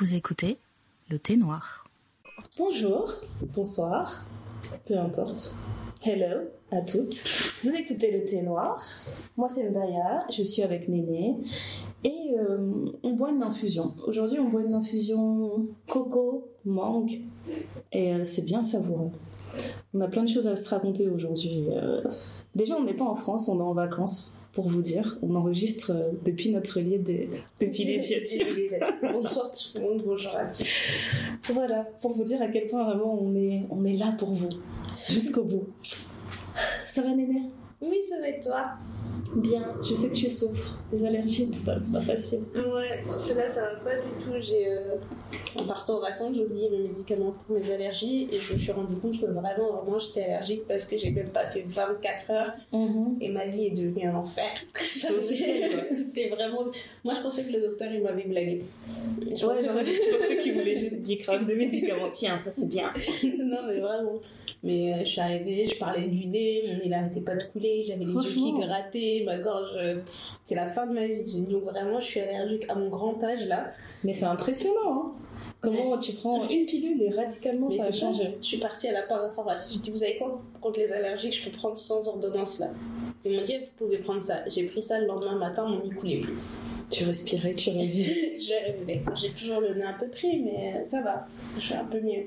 Vous écoutez le thé noir. Bonjour, bonsoir, peu importe. Hello à toutes. Vous écoutez le thé noir. Moi c'est Ndaya, je suis avec Néné et euh, on boit une infusion. Aujourd'hui on boit une infusion coco, mangue et euh, c'est bien savoureux. On a plein de choses à se raconter aujourd'hui. Euh, déjà on n'est pas en France, on est en vacances pour vous dire. On enregistre euh, depuis notre lieu de, depuis les Bonsoir tout le monde, bonjour à tous. Voilà, pour vous dire à quel point vraiment on est, on est là pour vous, jusqu'au bout. Ça va Néné? Oui, ça va et toi Bien, je sais que tu souffres des allergies, tout ça, c'est pas facile. Ouais, cela ça va pas du tout. J'ai, euh, en partant en vacances, j'ai oublié mes médicaments pour mes allergies et je me suis rendu compte que vraiment, vraiment, j'étais allergique parce que j'ai même pas fait 24 heures Mhm. et ma vie est devenue un enfer. C'est vraiment. Moi, je pensais que le docteur il m'avait blagué. Je Ouais, pensais- j'aurais je pensais qu'il voulait juste bicrave de médicaments. Tiens, ça c'est bien. non, mais vraiment. Mais euh, je suis arrivée, je parlais du nez, mon nez n'arrêtait pas de couler, j'avais les yeux qui grattaient, ma gorge. euh, C'était la fin de ma vie. Donc vraiment, je suis allergique à mon grand âge là. Mais c'est impressionnant, hein. Comment tu prends une pilule et radicalement Mais ça a changé. Je suis partie à la parapharmacie, j'ai dit, vous savez quoi Contre les allergiques, je peux prendre sans ordonnance là. Ils m'ont dit, vous pouvez prendre ça. J'ai pris ça le lendemain matin, mon nez coulait plus. Tu respirais, tu rêvais. J'ai rêvé. J'ai toujours le nez un peu pris, mais ça va. Je suis un peu mieux.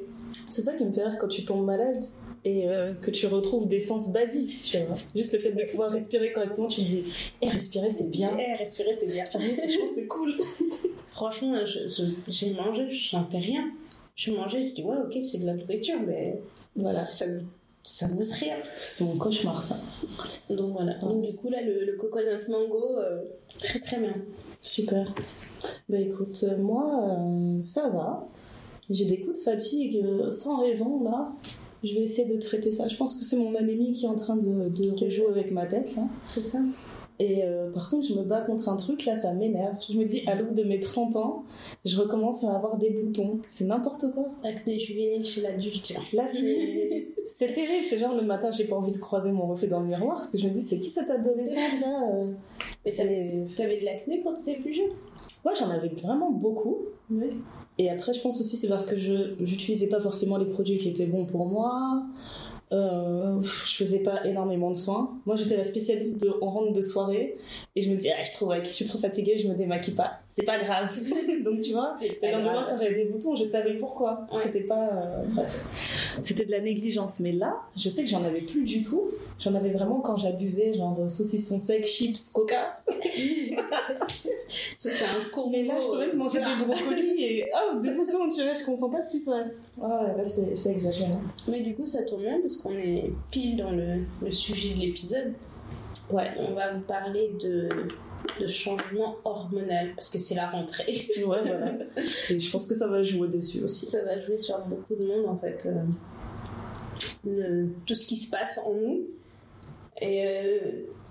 C'est ça qui me fait rire quand tu tombes malade et euh, que tu retrouves des sens basiques. Tu vois. Juste le fait de pouvoir respirer correctement, tu te dis, eh, respirer c'est bien. Eh, respirer, c'est bien. Respirer, c'est cool. Franchement, j'ai mangé, je sentais rien. Je mangeais, je dis ouais, ok, c'est de la nourriture, mais Voilà. ça, ça goûte rien. C'est mon cauchemar ça. Donc voilà. Donc du coup, là, le, le coconut mango, euh, très très bien. Super. Bah écoute, euh, moi, euh, ça va. J'ai des coups de fatigue sans raison là. Je vais essayer de traiter ça. Je pense que c'est mon anémie qui est en train de, de rejouer avec ma tête là. C'est ça Et euh, par contre, je me bats contre un truc, là, ça m'énerve. Je me dis, à l'aube de mes 30 ans, je recommence à avoir des boutons. C'est n'importe quoi. Acné juvénile chez l'adulte. Là, c'est terrible. C'est genre le matin, j'ai pas envie de croiser mon reflet dans le miroir parce que je me dis, c'est qui cette adolescente là euh, Mais T'avais de l'acné quand t'étais plus jeune? Ouais, j'en avais vraiment beaucoup. Oui. Et après, je pense aussi c'est parce que je j'utilisais pas forcément les produits qui étaient bons pour moi. Euh, je faisais pas énormément de soins. Moi, j'étais la spécialiste de on rentre de soirée et je me disais, ah, je trouve que je suis trop fatiguée, je me démaquille pas. C'est pas grave. Donc tu vois, le lendemain quand j'avais des boutons, je savais pourquoi. Ouais. C'était pas euh, bref. C'était de la négligence. Mais là, je sais que j'en avais plus du tout. J'en avais vraiment quand j'abusais, genre euh, saucisson sec, chips, coca. Ça, c'est un combo. Mais là, je peux même manger des brocolis et oh, des boutons, tu vois, je comprends pas ce qui se passe. Ouais, là, c'est exagéré. Mais du coup, ça tombe bien parce qu'on est pile dans le, le sujet de l'épisode. Ouais. On va vous parler de, de changement hormonal parce que c'est la rentrée. Ouais, voilà. Et je pense que ça va jouer dessus aussi. Ça va jouer sur beaucoup de monde en fait. euh, le- tout ce qui se passe en nous. Et euh,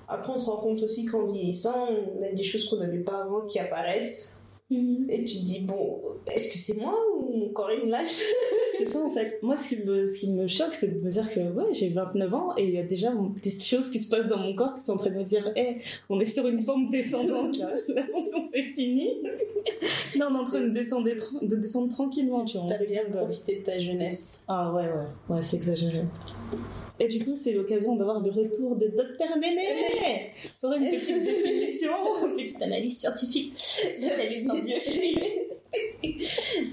après, on se rend compte aussi qu'en vieillissant, on a des choses qu'on n'avait pas avant qui apparaissent. Et tu te dis, bon, est-ce que c'est moi ou mon corps il me lâche? C'est ça en fait. Moi, ce qui me, ce qui me choque, c'est de me dire que ouais, j'ai 29 ans et il y a déjà des choses qui se passent dans mon corps qui sont en train de me dire hé, on est sur une pente descendante. L'ascension c'est fini. non, on est en train de descendre, de descendre tranquillement, tu vois. T'as bien profité de ta jeunesse. Ah ouais, ouais, ouais, c'est exagéré. Et du coup, c'est l'occasion d'avoir le retour de Docteur Néné pour une petite définition, une petite analyse scientifique. Spécialiste en biochimie.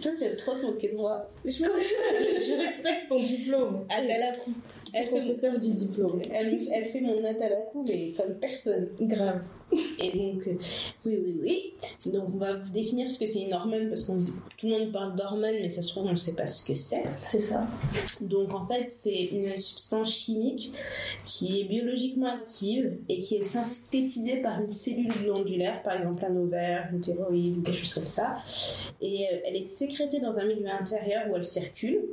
Toi, tu trop te moquer de moi. Je, me- je- je respecte ton diplôme. Atalakou. Elle fait, professeur du diplôme. elle, elle fait mon Atalakou, mais comme personne. Grave. Et donc, euh, oui, oui, oui. Donc, on va vous définir ce que c'est une hormone, parce que tout le monde parle d'hormone, mais ça se trouve, on ne sait pas ce que c'est. C'est ça. Donc, en fait, c'est une substance chimique qui est biologiquement active et qui est synthétisée par une cellule glandulaire, par exemple un ovaire, une thyroïde ou quelque chose comme ça. Et euh, elle est sécrétée dans un milieu intérieur où elle circule.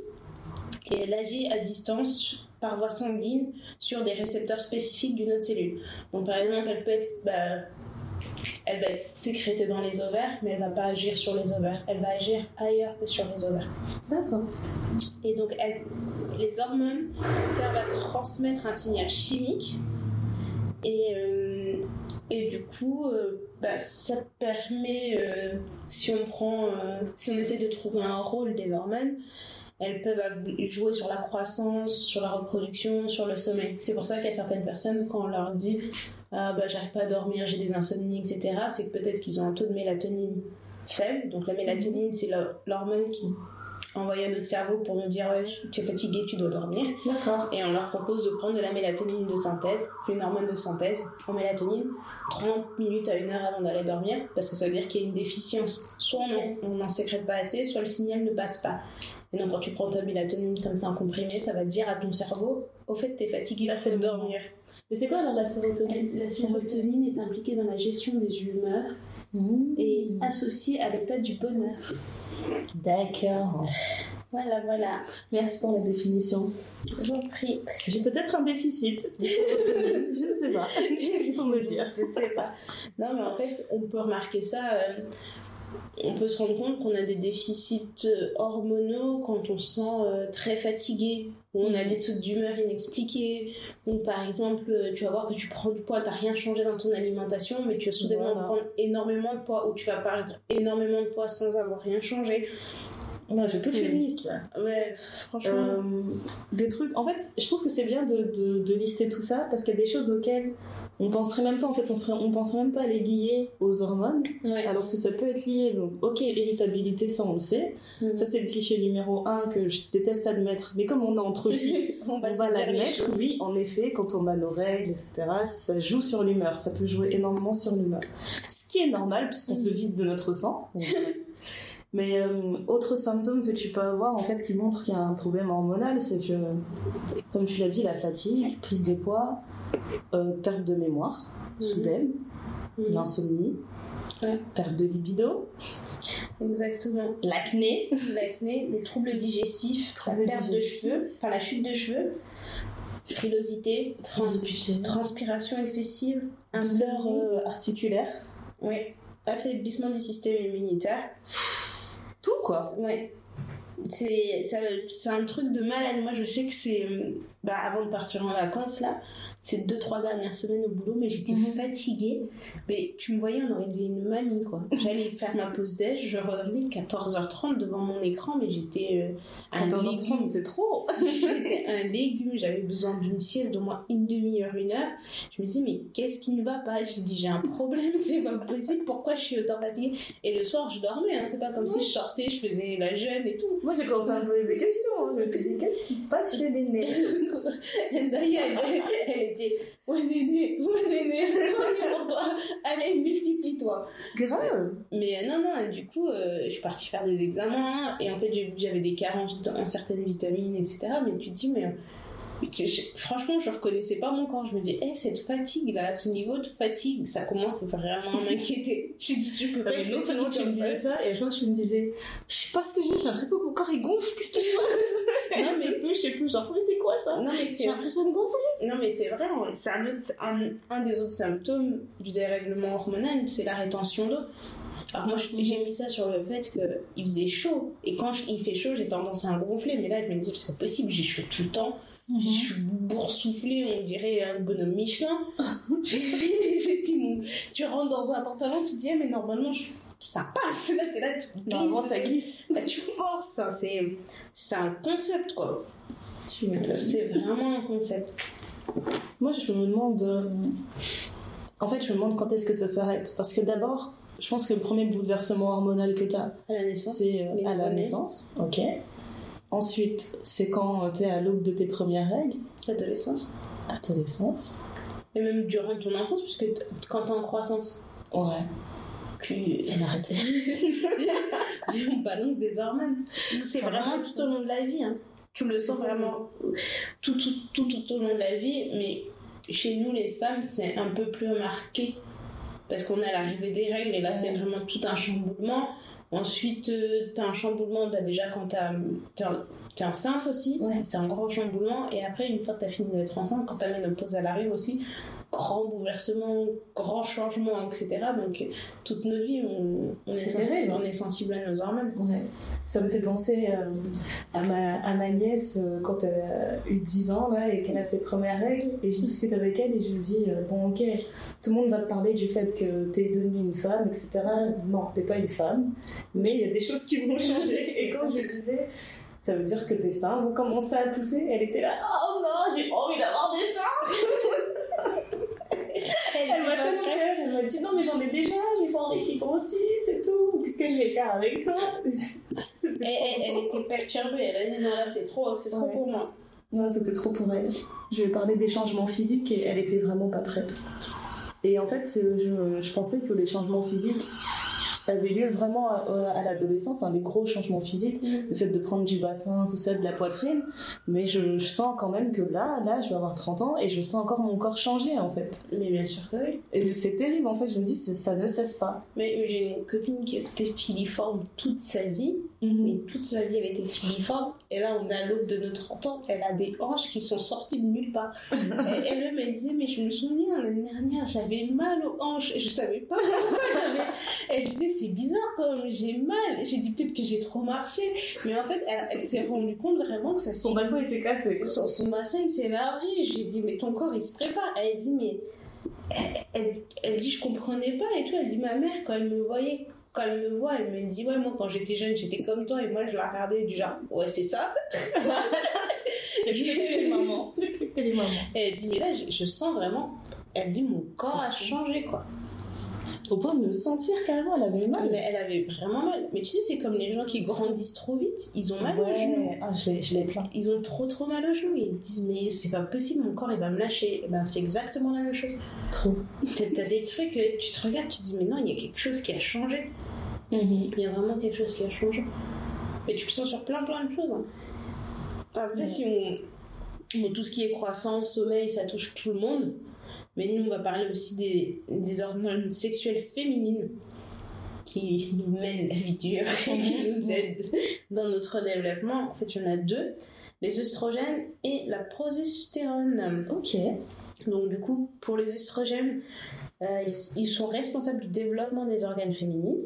Et elle agit à distance par voie sanguine sur des récepteurs spécifiques d'une autre cellule. Donc, par exemple, elle peut être. bah, elle va être sécrétée dans les ovaires, mais elle va pas agir sur les ovaires. Elle va agir ailleurs que sur les ovaires. D'accord. Et donc, elle- les hormones servent à transmettre un signal chimique. Et euh, Et du coup, euh, bah, ça permet, euh, si on prend, si on essaie de trouver un rôle des hormones, elles peuvent jouer sur la croissance, sur la reproduction, sur le sommeil. C'est pour ça qu'il y a certaines personnes, quand on leur dit ah, bah, j'arrive pas à dormir, j'ai des insomnies, etc., c'est que peut-être qu'ils ont un taux de mélatonine faible. Donc la mélatonine, c'est l'hormone qui envoyer à notre cerveau pour nous dire ouais, tu es fatigué, tu dois dormir. D'accord. Et on leur propose de prendre de la mélatonine de synthèse, une hormone de synthèse en mélatonine, 30 minutes à une heure avant d'aller dormir, parce que ça veut dire qu'il y a une déficience. Soit on n'en sécrète pas assez, soit le signal ne passe pas. Et donc quand tu prends ta mélatonine comme ça en comprimé, ça va dire à ton cerveau, au fait, tu es fatigué, là, c'est dormir. Mais c'est quoi alors la sérotonine? La sérotonine est impliquée dans la gestion des humeurs mmh. et associée à l'état du bonheur. D'accord. Voilà, voilà. Merci pour la définition. Je vous prie. J'ai peut-être un déficit. je ne sais pas. Il faut me dire. Je ne sais pas. Non, mais en fait, on peut remarquer ça. Euh, on peut se rendre compte qu'on a des déficits euh, hormonaux quand on se sent euh, très fatigué, ou on a des sautes d'humeur inexpliquées, ou par exemple, euh, tu vas voir que tu prends du poids, tu n'as rien changé dans ton alimentation, mais tu vas soudainement prendre énormément de poids, ou tu vas perdre énormément de poids sans avoir rien changé. Non, j'ai toute une liste là. Ouais, franchement. des trucs. En fait, je trouve que c'est bien de, de, lister tout ça parce qu'il y a des choses auxquelles on penserait même pas en fait on serait on penserait même pas à les lier aux hormones alors que ça peut être lié. Donc ok irritabilité ça on le sait. Mm. ça c'est le cliché numéro un que je déteste admettre. Mais comme on est entre filles on va, l'admettre. oui en effet quand on a nos règles etc ça joue sur l'humeur ça peut jouer énormément sur l'humeur. Ce qui est normal puisqu'on se vide de notre sang. Mais euh, autre symptôme que tu peux avoir en fait qui montre qu'il y a un problème hormonal, c'est que, comme tu l'as dit, la fatigue, prise de poids, euh, perte de mémoire mhm. soudaine, mhm. l'insomnie, perte de libido. Exactement. L'acné. L'acné, les troubles digestifs, la perte de cheveux, enfin la chute de cheveux, frilosité, transpiration excessive, douleur euh, articulaire. Oui. Affaiblissement du système immunitaire. Tout quoi. Oui c'est un truc de malade moi je sais que c'est bah, avant de partir en vacances là ces deux trois dernières semaines au boulot mais j'étais mhm. fatiguée. Mais tu me voyais on aurait dit une mamie quoi. J'allais faire ma pause déj je revenais 14h30 devant mon écran mais j'étais euh, 14h30 c'est trop j'étais un légume j'avais besoin d'une sieste d'au moins une demi-heure une heure. Je me dis mais qu'est-ce qui ne va pas? J'ai dit j'ai un problème c'est pas possible pourquoi je suis autant fatiguée? Et le soir je dormais hein. c'est pas comme si je sortais je faisais la jeûne et tout. Moi j'ai commencé à me poser des questions hein. je me suis dit qu'est-ce qui se passe chez l'aîné d'ailleurs elle était Ouais, néné, ouais, néné, pour toi. Allez, multiplie-toi. Grave. Mais euh, non, non, du coup, euh, je suis partie faire des examens et en fait, j'avais des carences en certaines vitamines, etc. Mais tu te dis, mais franchement, je reconnaissais pas mon corps. Je me dis, hey, cette fatigue là, ce niveau de fatigue, ça commence vraiment à m'inquiéter. je dis, je peux pas. non seulement tu me disais ça, et je crois que je me disais, je sais pas ce que j'ai, j'ai l'impression que mon corps il gonfle, qu'est-ce qui se passe Non, mais touche et tout, genre, mais c'est quoi ça? Non, mais j'ai l'impression de gonfler. Non, mais c'est vrai, c'est un, un, des autres symptômes du dérèglement hormonal, c'est la rétention d'eau. Alors moi, j'ai mis ça sur le fait qu'il faisait chaud. Et quand il fait chaud, j'ai tendance à gonfler. Mais là, je me disais, c'est pas possible, j'ai chaud tout le temps. Je suis boursouflée, on dirait un bonhomme Michelin. j'ai dit, tu rentres dans un pantalon, tu te dis, ah, mais normalement, ça passe. Là, là, tu Normalement, ça glisse. Là, tu forces. Hein, c'est un concept, quoi. C'est vraiment un concept. Moi, je me demande. Euh, en fait, je me demande quand est-ce que ça s'arrête. Parce que d'abord, je pense que le premier bouleversement hormonal que tu as, c'est euh, à la naissance. Ok. Ensuite, c'est quand tu es à l'aube de tes premières règles. Adolescence. Adolescence. Et même durant ton enfance, puisque quand t'es en croissance. Ouais. Puis... Ça n'arrête On balance des hormones. C'est vraiment tout au long de la vie. Hein. Tu le sens vraiment tout, tout, tout, tout au long de la vie. Mais chez nous, les femmes, c'est un peu plus marqué. Parce qu'on est à l'arrivée des règles et là, c'est vraiment tout un chamboulement. Ensuite, euh, tu as un chamboulement bah, déjà quand tu es enceinte aussi. C'est un gros chamboulement. Et après, une fois que tu as fini d'être enceinte, quand ta ménopause elle arrive aussi, grand bouleversement, grand changement, etc. Donc, toute notre vie, on, on est, sensible, on est sensible à nos hormones. Ouais. Ça me fait penser euh, à, ma, à ma nièce euh, quand elle a eu 10 ans là, et qu'elle a ses premières règles. Et je discute avec elle et je lui dis euh, Bon, ok, tout le monde va te parler du fait que t'es devenue une femme, etc. Non, t'es pas une femme, mais il y a des choses qui vont changer. Et quand je disais ça veut dire que tes seins vont commencer à pousser. Elle était là, oh non, j'ai pas envie d'avoir des seins. Elle m'a elle m'a dit non mais j'en ai déjà, j'ai pas envie qu'ils grossissent et tout. Qu'est-ce que je vais faire avec ça? Elle, elle- elle était perturbée, elle a dit non là c'est trop, c'est trop pour moi. Non, c'était trop pour elle. Je lui ai parlé des changements physiques et elle était vraiment pas prête. Et en fait, je, je pensais que les changements physiques avaient lieu vraiment à, à l'adolescence, hein, les gros changements physiques, Mm. le fait de prendre du bassin, tout ça, de la poitrine. Mais je, je sens quand même que là, là, je vais avoir 30 ans et je sens encore mon corps changer en fait. Mais bien sûr que oui. Et c'est terrible en fait, je me dis, ça ne cesse pas. Mais j'ai une copine qui était filiforme toute sa vie, mais toute sa vie elle était filiforme, et là on à l'aube de nos 30 ans, elle a des hanches qui sont sorties de nulle part. elle-même elle disait, mais je me souviens l'année dernière, j'avais mal aux hanches, et je savais pas pourquoi j'avais. Elle disait, c'est bizarre quand même, j'ai mal. J'ai dit peut-être que j'ai trop marché, mais en fait elle, elle s'est rendue compte vraiment que ça Son bassin il s'est cassé. son, son bassin il s'est élargi. J'ai dit, mais ton corps il se prépare. Elle dit, mais. Elle, elle- elle dit, je comprenais pas et tout. Elle dit, ma mère, quand elle me voyait, quand elle me voit, elle me dit, ouais, moi quand j'étais jeune, j'étais comme toi et moi je la regardais du genre, ouais, c'est ça. Respectez les mamans. Respectez les mamans. Et elle dit, mais là, je, je sens vraiment. Elle dit, mon corps a changé quoi. Au point de me sentir carrément, elle avait mal. Mais elle avait vraiment mal. Mais tu sais, c'est comme les gens qui grandissent trop vite, ils ont mal aux genoux. Ouais. Ah, je l'ai- je. Ils ont trop trop mal aux genoux. Ils disent, mais c'est pas possible, mon corps il va me lâcher. Et ben, c'est exactement la même chose. Trop. T'as des trucs, euh, tu te regardes, tu te dis, mais non, il y a quelque chose qui a changé. Mhm. Il y a vraiment quelque chose qui a changé. Mais tu le sens sur plein plein de choses. hein. Après, Ouais. si on. Bon, tout ce qui est croissance, sommeil, ça touche tout le monde. Mais nous, on va parler aussi des, des hormones sexuelles féminines qui nous mènent la vie dure et qui Mhm. nous aident dans notre développement. En fait, il y en a deux les œstrogènes et la progestérone. Ok. Donc du coup, pour les œstrogènes, euh, ils, ils sont responsables du développement des organes féminines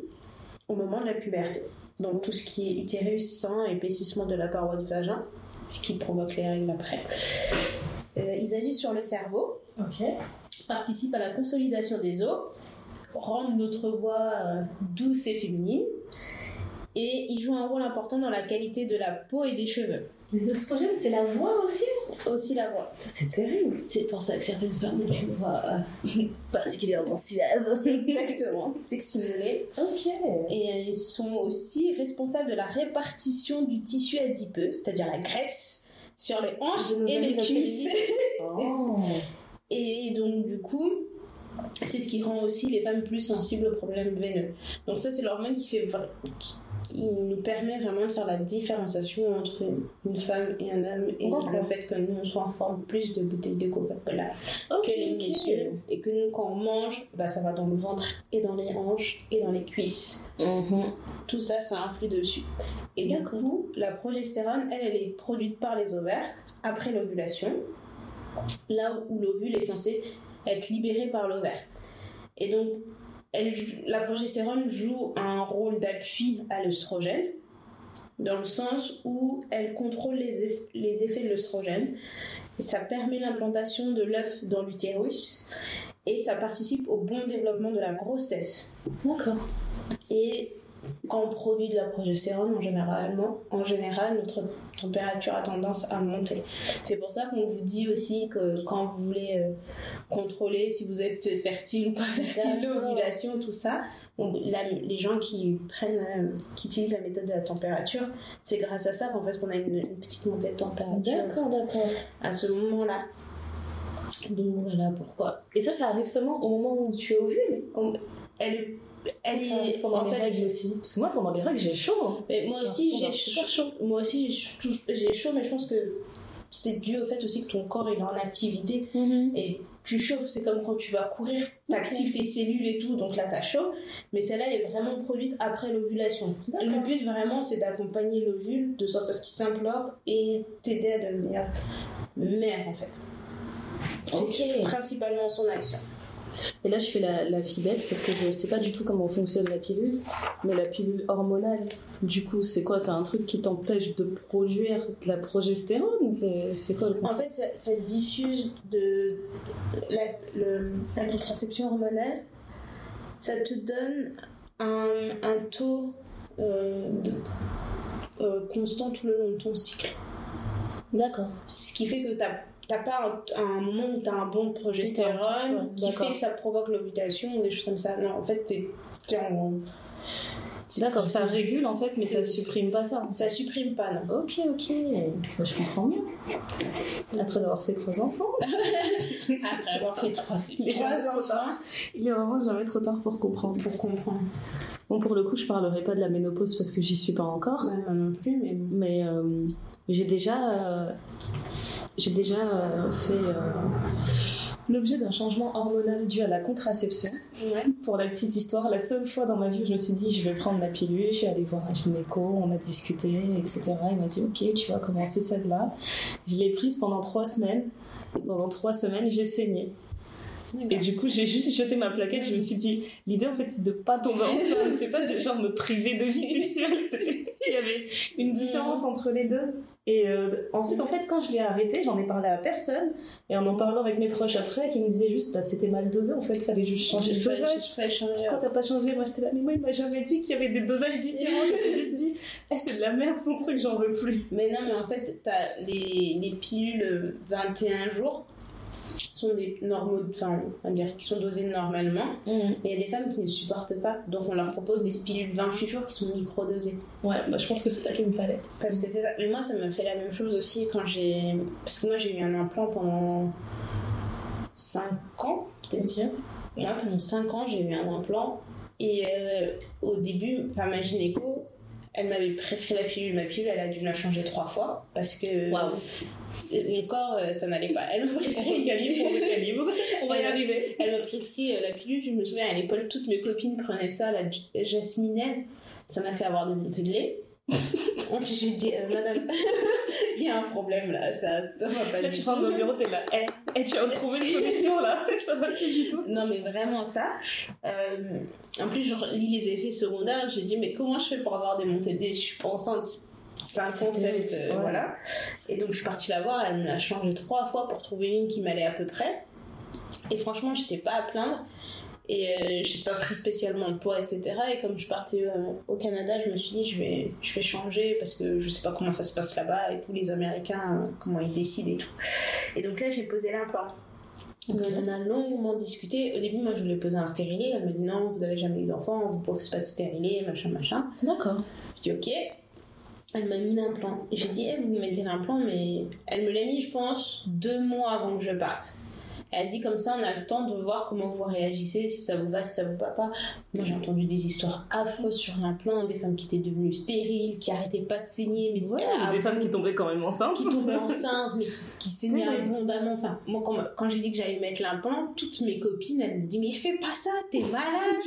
au moment de la puberté. Donc tout ce qui est utérus, sein, épaississement de la paroi du vagin, ce qui provoque les règles après. Euh, ils agissent sur le cerveau, Ok. participent à la consolidation des os, rendent notre voix euh, douce et féminine, et ils jouent un rôle important dans la qualité de la peau et des cheveux. Les oestrogènes, c'est la voix aussi Aussi la voix. C'est terrible. C'est pour ça que certaines femmes ont une voix euh, Particulièrement suave. exactement sexy ok. Et ils sont aussi responsables de la répartition du tissu adipeux, c'est-à-dire la graisse, sur les hanches et les cuisses. Oh. Et donc, du coup, c'est ce qui rend aussi les femmes plus sensibles aux problèmes veineux. Donc, ça, c'est l'hormone qui, fait qui, qui nous permet vraiment de faire la différenciation entre une femme et un homme et le fait que nous, on soit en forme plus de bouteilles de Coca-Cola Ok, que les ok. messieurs. Et que nous, quand on mange, bah, ça va dans le ventre et dans les hanches et dans les cuisses. Mhm. tout ça, ça influe dessus. Et du coup, la progestérone, elle, elle est produite par les ovaires après l'ovulation, là où l'ovule est censé être libéré par l'ovaire. Et donc, elle, la progestérone joue un rôle d'appui à l'œstrogène, dans le sens où elle contrôle les, eff- les effets de l'œstrogène. Ça permet l'implantation de l'œuf dans l'utérus et ça participe au bon développement de la grossesse. D'accord. Et quand on produit de la progestérone, en, généralement, en général, notre température a tendance à monter. C'est pour ça qu'on vous dit aussi que quand vous voulez euh, contrôler si vous êtes fertile ou pas fertile, l'ovulation, tout ça, on- la- les gens qui prennent, euh, qui utilisent la méthode de la température, c'est grâce à ça qu'en fait qu'on a une, une petite montée de température D'accord, d'accord. à ce moment-là. Donc voilà pourquoi. Et ça, ça arrive seulement au moment où tu es ovule Elle, elle Ça est pendant en les fait, règles aussi. Parce que moi, pendant les règles, j'ai chaud. hein. Mais moi aussi, J'ai super chaud. Moi aussi, j'ai chaud, chaud, mais je pense que c'est dû au fait aussi que ton corps il est en activité et tu chauffes. C'est comme quand tu vas courir, t'actives tes cellules et tout, donc là t'as chaud. Mais celle-là, elle est vraiment produite après l'ovulation. Le but vraiment, c'est d'accompagner l'ovule de sorte à ce qu'il s'implante et t'aider à devenir mère en fait. C'est principalement son action. Et là, je fais la, la fibette parce que je sais pas du tout comment fonctionne la pilule, mais la pilule hormonale, du coup, c'est quoi? C'est un truc qui t'empêche de produire de la progestérone? C'est quoi le En fait, ça, ça diffuse de la, le- la contraception hormonale. Ça te donne un, un taux euh, de- euh, constant tout le long de ton cycle. D'accord. Ce qui fait que tu n'as pas un, un moment où tu as un bon progestérone qui fait que ça provoque l'ovulation ou des choses comme ça. Non, en fait, t'es- en- D'accord, ça régule en fait, mais ça supprime pas ça. Ça supprime pas, non. Ok, ok. Bah, je comprends mieux. Après avoir fait trois enfants, Après avoir fait trois, trois enfants, il est vraiment jamais trop tard pour comprendre. pour comprendre. Bon, pour le coup, je parlerai pas de la ménopause parce que j'y suis pas encore. Ouais, moi non plus, mais. Mais euh, j'ai déjà, euh, j'ai déjà euh, fait euh, l'objet d'un changement hormonal dû à la contraception. Ouais. Pour la petite histoire, la seule fois dans ma vie où je me suis dit je vais prendre la pilule, je suis allée voir un gynéco, on a discuté, etc. Il m'a dit ok, tu vas commencer celle-là. Je l'ai prise pendant trois semaines. Et pendant trois semaines, j'ai saigné. Et du coup, j'ai juste jeté ma plaquette. Je me suis dit, l'idée en fait, c'est de pas tomber enceinte. C'est pas de genre me priver de vie sexuelle. Il y avait une différence entre les deux. Et euh, ensuite, en fait, quand je l'ai arrêté, j'en ai parlé à personne. Et en en parlant avec mes proches après, qui me disaient juste, bah, c'était mal dosé. En fait, fallait juste changer fais- dosage. Pourquoi t'as pas changé Moi, j'étais là, mais moi, il m'a jamais dit qu'il y avait des dosages différents. Il m'a juste dit, eh, c'est de la merde son truc, j'en veux plus. Mais non, mais en fait, t'as les, les pilules 21 jours sont des normaux, enfin, on va dire, qui sont dosées normalement. Mais il y a des femmes qui ne supportent pas. Donc on leur propose des pilules 28 jours qui sont micro-dosées. Ouais, bah, je pense que c'est ça qu'il me fallait. Parce que c'est ça. Mais moi, ça me fait la même chose aussi quand j'ai. Parce que moi, j'ai eu un implant pendant 5 ans, peut-être. Ok. Là, pendant 5 ans, j'ai eu un implant. Et euh, au début, enfin, ma gynéco, elle m'avait prescrit la pilule. Ma pilule, elle a dû la changer trois fois. Parce que Waouh. mon corps, euh, ça n'allait pas. Elle m'a prescrit on pilule. On va y arriver. Elle m'a prescrit euh, la pilule. Je me souviens à l'époque, toutes mes copines prenaient ça, la jasminelle. Ça m'a fait avoir des montées de lait. J'ai dit, euh, madame, il y a un problème là, ça, ça va pas Là, du tu tout. rentres dans le bureau, t'es là. Eh, eh, tu vas me trouver une solution là. Ça va plus du tout. Non, mais vraiment ça. Euh, en plus, je lis les effets secondaires. J'ai dit, mais comment je fais pour avoir des montées de lait? Je suis pas enceinte. C'est un concept, euh, ouais. voilà. Et donc, je suis partie la voir. Elle me l'a changé trois fois pour trouver une qui m'allait à peu près. Et franchement, j'étais pas à plaindre. Et euh, j'ai pas pris spécialement de poids, etc. Et comme je partais euh, au Canada, je me suis dit, je vais, je vais changer parce que je sais pas comment ça se passe là-bas et tous les Américains, euh, comment ils décident et tout. Et donc là, j'ai posé l'implant. On a longuement discuté. Au début, moi, je voulais poser un stérilet. Elle me dit non, vous avez jamais eu d'enfant, vous posez pas de stérilet, machin, machin. D'accord. Je dis ok. Elle m'a mis l'implant. J'ai dit, eh, vous me mettez l'implant, mais elle me l'a mis, je pense, deux mois avant que je parte. Elle dit comme ça, on a le temps de voir comment vous réagissez, si ça vous va, si ça vous va pas. Moi, j'ai entendu des histoires affreuses sur l'implant, des femmes qui étaient devenues stériles, qui arrêtaient pas de saigner, mais Ouais, Ah, des femmes qui tombaient quand même enceintes. qui tombaient enceintes, mais qui, qui saignaient abondamment. Enfin, moi, quand, quand j'ai dit que j'allais mettre l'implant, toutes mes copines, elles me disent Mais fais pas ça, t'es malade,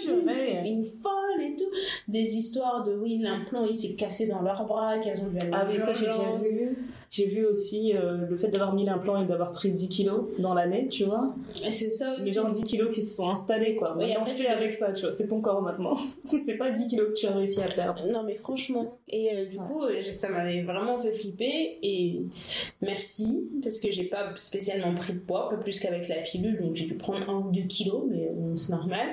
t'es une folle et tout. Des histoires de oui, l'implant il s'est cassé dans leurs bras, qu'elles ont dû aller Ah oui, ça j'ai déjà vu. J'ai vu aussi euh, le fait d'avoir mis l'implant et d'avoir pris 10 kilos dans l'année, tu vois. C'est ça aussi. Les gens 10 kilos qui se sont installés, quoi. Oui, Maintenant, fais avec ça, tu vois. C'est ton corps maintenant. c'est pas 10 kilos que tu as réussi à perdre. Non mais franchement, et euh, du Ouais. coup euh, ça m'avait vraiment fait flipper et merci parce que j'ai pas spécialement pris de poids, pas plus qu'avec la pilule donc j'ai dû prendre un ou deux kilos mais c'est normal.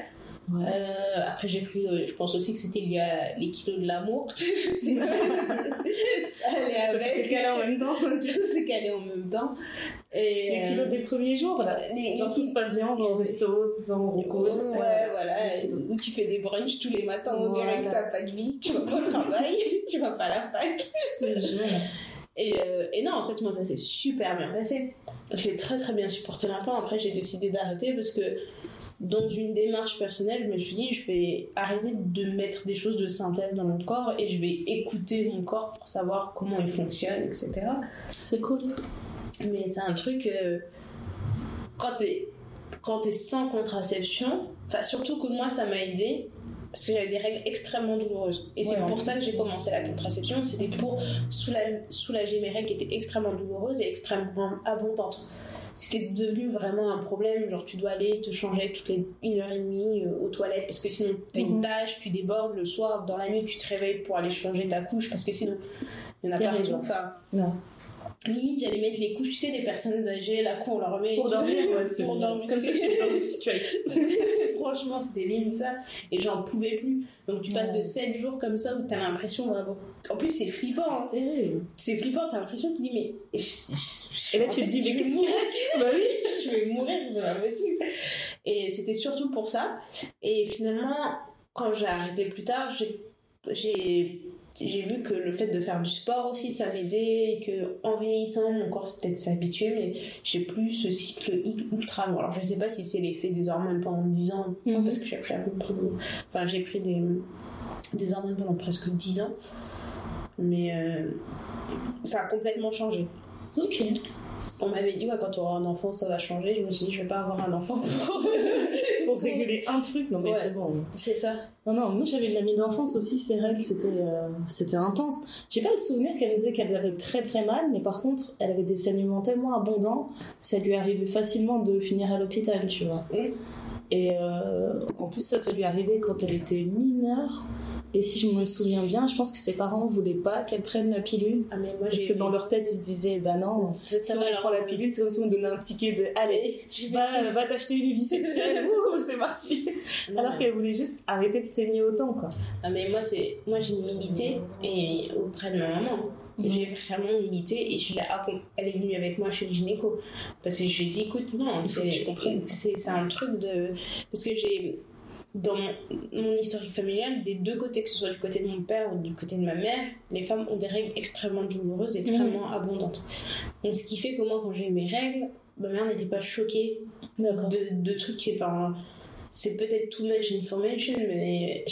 Ouais. Euh, après j'ai pris, euh, je pense aussi que c'était lié à les kilos de l'amour. C'est pas- ça allait avec. calé en même temps. Tout s'est calé en même temps. Et, Les kilos euh, des premiers jours, là. les- Genre tout se passe bien, on va au resto, tout ça, on recoule. Ouais, voilà. les kilos. Où tu fais des brunchs tous les matins, on dirait que Voilà. t'as pas de vie, tu vas pas au travail, tu vas pas à la fac. Je te jure. Et, euh, et non, en fait, moi, ça s'est super bien passé. J'ai très très bien supporté l'implant. Après, j'ai décidé d'arrêter parce que dans une démarche personnelle, je me suis dit, je vais arrêter de mettre des choses de synthèse dans mon corps et je vais écouter mon corps pour savoir comment il fonctionne, etc. C'est cool. Mais c'est un truc, euh, quand t'es quand t'es sans contraception, enfin surtout que moi ça m'a aidé parce que j'avais des règles extrêmement douloureuses. Et c'est Ouais, pour ça que j'ai commencé la contraception, c'était pour soulager, soulager mes règles qui étaient extrêmement douloureuses et extrêmement abondantes. C'était devenu vraiment un problème. Genre, tu dois aller te changer toutes les une heure et demie euh, aux toilettes parce que sinon, t'as une Mhm. tâche, tu débordes le soir, dans la nuit, tu te réveilles pour aller changer ta couche parce que sinon, il y en a Terrible. partout. Enfin, Non. Limite, j'allais mettre les couches, tu sais, des personnes âgées, là, qu'on leur met. Pour dormir, ouais, c'est Pour dormir. Comme ça, tu. Franchement, c'était limite ça. Et j'en pouvais plus. Donc, tu passes de 7 jours comme ça où t'as l'impression vraiment. En plus, c'est flippant. hein. Terrible. C'est flippant, t'as l'impression qu'il dit, mais. je- je- Et là, tu te dis, mais qu'est-ce qui reste? Bah oui. je vais mourir, c'est pas possible. Et c'était surtout pour ça. Et finalement, quand j'ai arrêté plus tard, j'ai- j'ai vu que le fait de faire du sport aussi, ça m'aidait et que en vieillissant, mon corps peut-être s'habituer, mais j'ai plus ce cycle ultra long. Alors je sais pas si c'est l'effet des hormones pendant 10 ans, Mhm. parce que j'ai pris un peu de- enfin j'ai pris des, des hormones pendant presque 10 ans, mais euh, ça a complètement changé. Ok. On m'avait dit, ouais, quand tu auras un enfant, ça va changer. Je me suis dit, je vais pas avoir un enfant pour, Pour réguler un truc, non mais Ouais. c'est bon. C'est ça. Non, non, moi j'avais une amie d'enfance aussi, ses règles c'était euh, c'était intense. J'ai pas le souvenir qu'elle me disait qu'elle avait très très mal, mais par contre elle avait des saignements tellement abondants, ça lui arrivait facilement de finir à l'hôpital, tu vois. Mm. Et euh, en plus, ça, ça lui arrivait quand elle était mineure. Et si je me souviens bien, je pense que ses parents voulaient pas qu'elle prenne la pilule. Ah, mais moi, Parce que dans leur tête, ils se disaient, bah non, Ça, si on prend la pilule, c'est comme si on donnait un ticket de allez, tu fais va, t'acheter une vie sexuelle, c'est parti. Non, Alors mais- qu'elle voulait juste arrêter de saigner autant, quoi. Ah, mais moi, c'est... moi j'ai milité et auprès de ma maman. J'ai vraiment milité et je l'ai elle est venue avec moi chez le gynéco. Parce que je lui ai dit, écoute, non, c'est un truc de. Parce que j'ai. Dans mon, mon historique familial, des deux côtés, que ce soit du côté de mon père ou du côté de ma mère, les femmes ont des règles extrêmement douloureuses, extrêmement abondantes. Donc, ce qui fait que moi, quand j'ai eu mes règles, ma mère n'était pas choquée de, de trucs qui. Enfin, c'est peut-être too much information, mais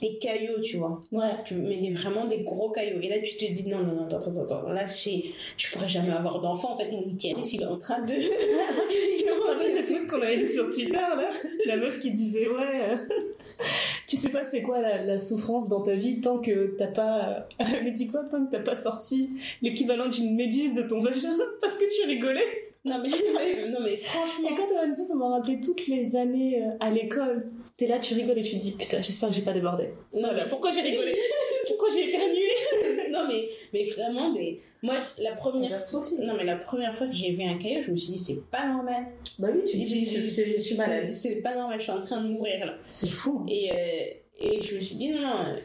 des caillots, tu vois Ouais. tu mais des- vraiment des gros caillots et là tu te dis non non non attends attends attends là je pourrais jamais avoir d'enfant en fait mon utérus il est en train de rappelle le de- truc qu'on avait vu sur Twitter, là La meuf qui disait, ouais, euh, tu sais pas c'est quoi la, la souffrance dans ta vie tant que t'as pas... Elle avait dit quoi Tant que t'as pas sorti l'équivalent d'une méduse de ton vagin parce que tu rigolais? Non mais, mais- non mais Et franchement quand elle a dit ça, ça m'a rappelé toutes les années euh, à l'école. T'es là, tu rigoles et tu te dis, putain, j'espère que j'ai pas débordé. non mais, pourquoi j'ai rigolé Pourquoi j'ai éternué non mais mais vraiment des moi la première catastrophique. non mais la première fois que j'ai vu un caillot je me suis dit c'est pas normal Bah oui, tu dis, je, je- je suis malade. c'est c'est pas normal je suis en train de mourir là C'est fou. hein. Et, euh, et je me suis dit, non, non, euh,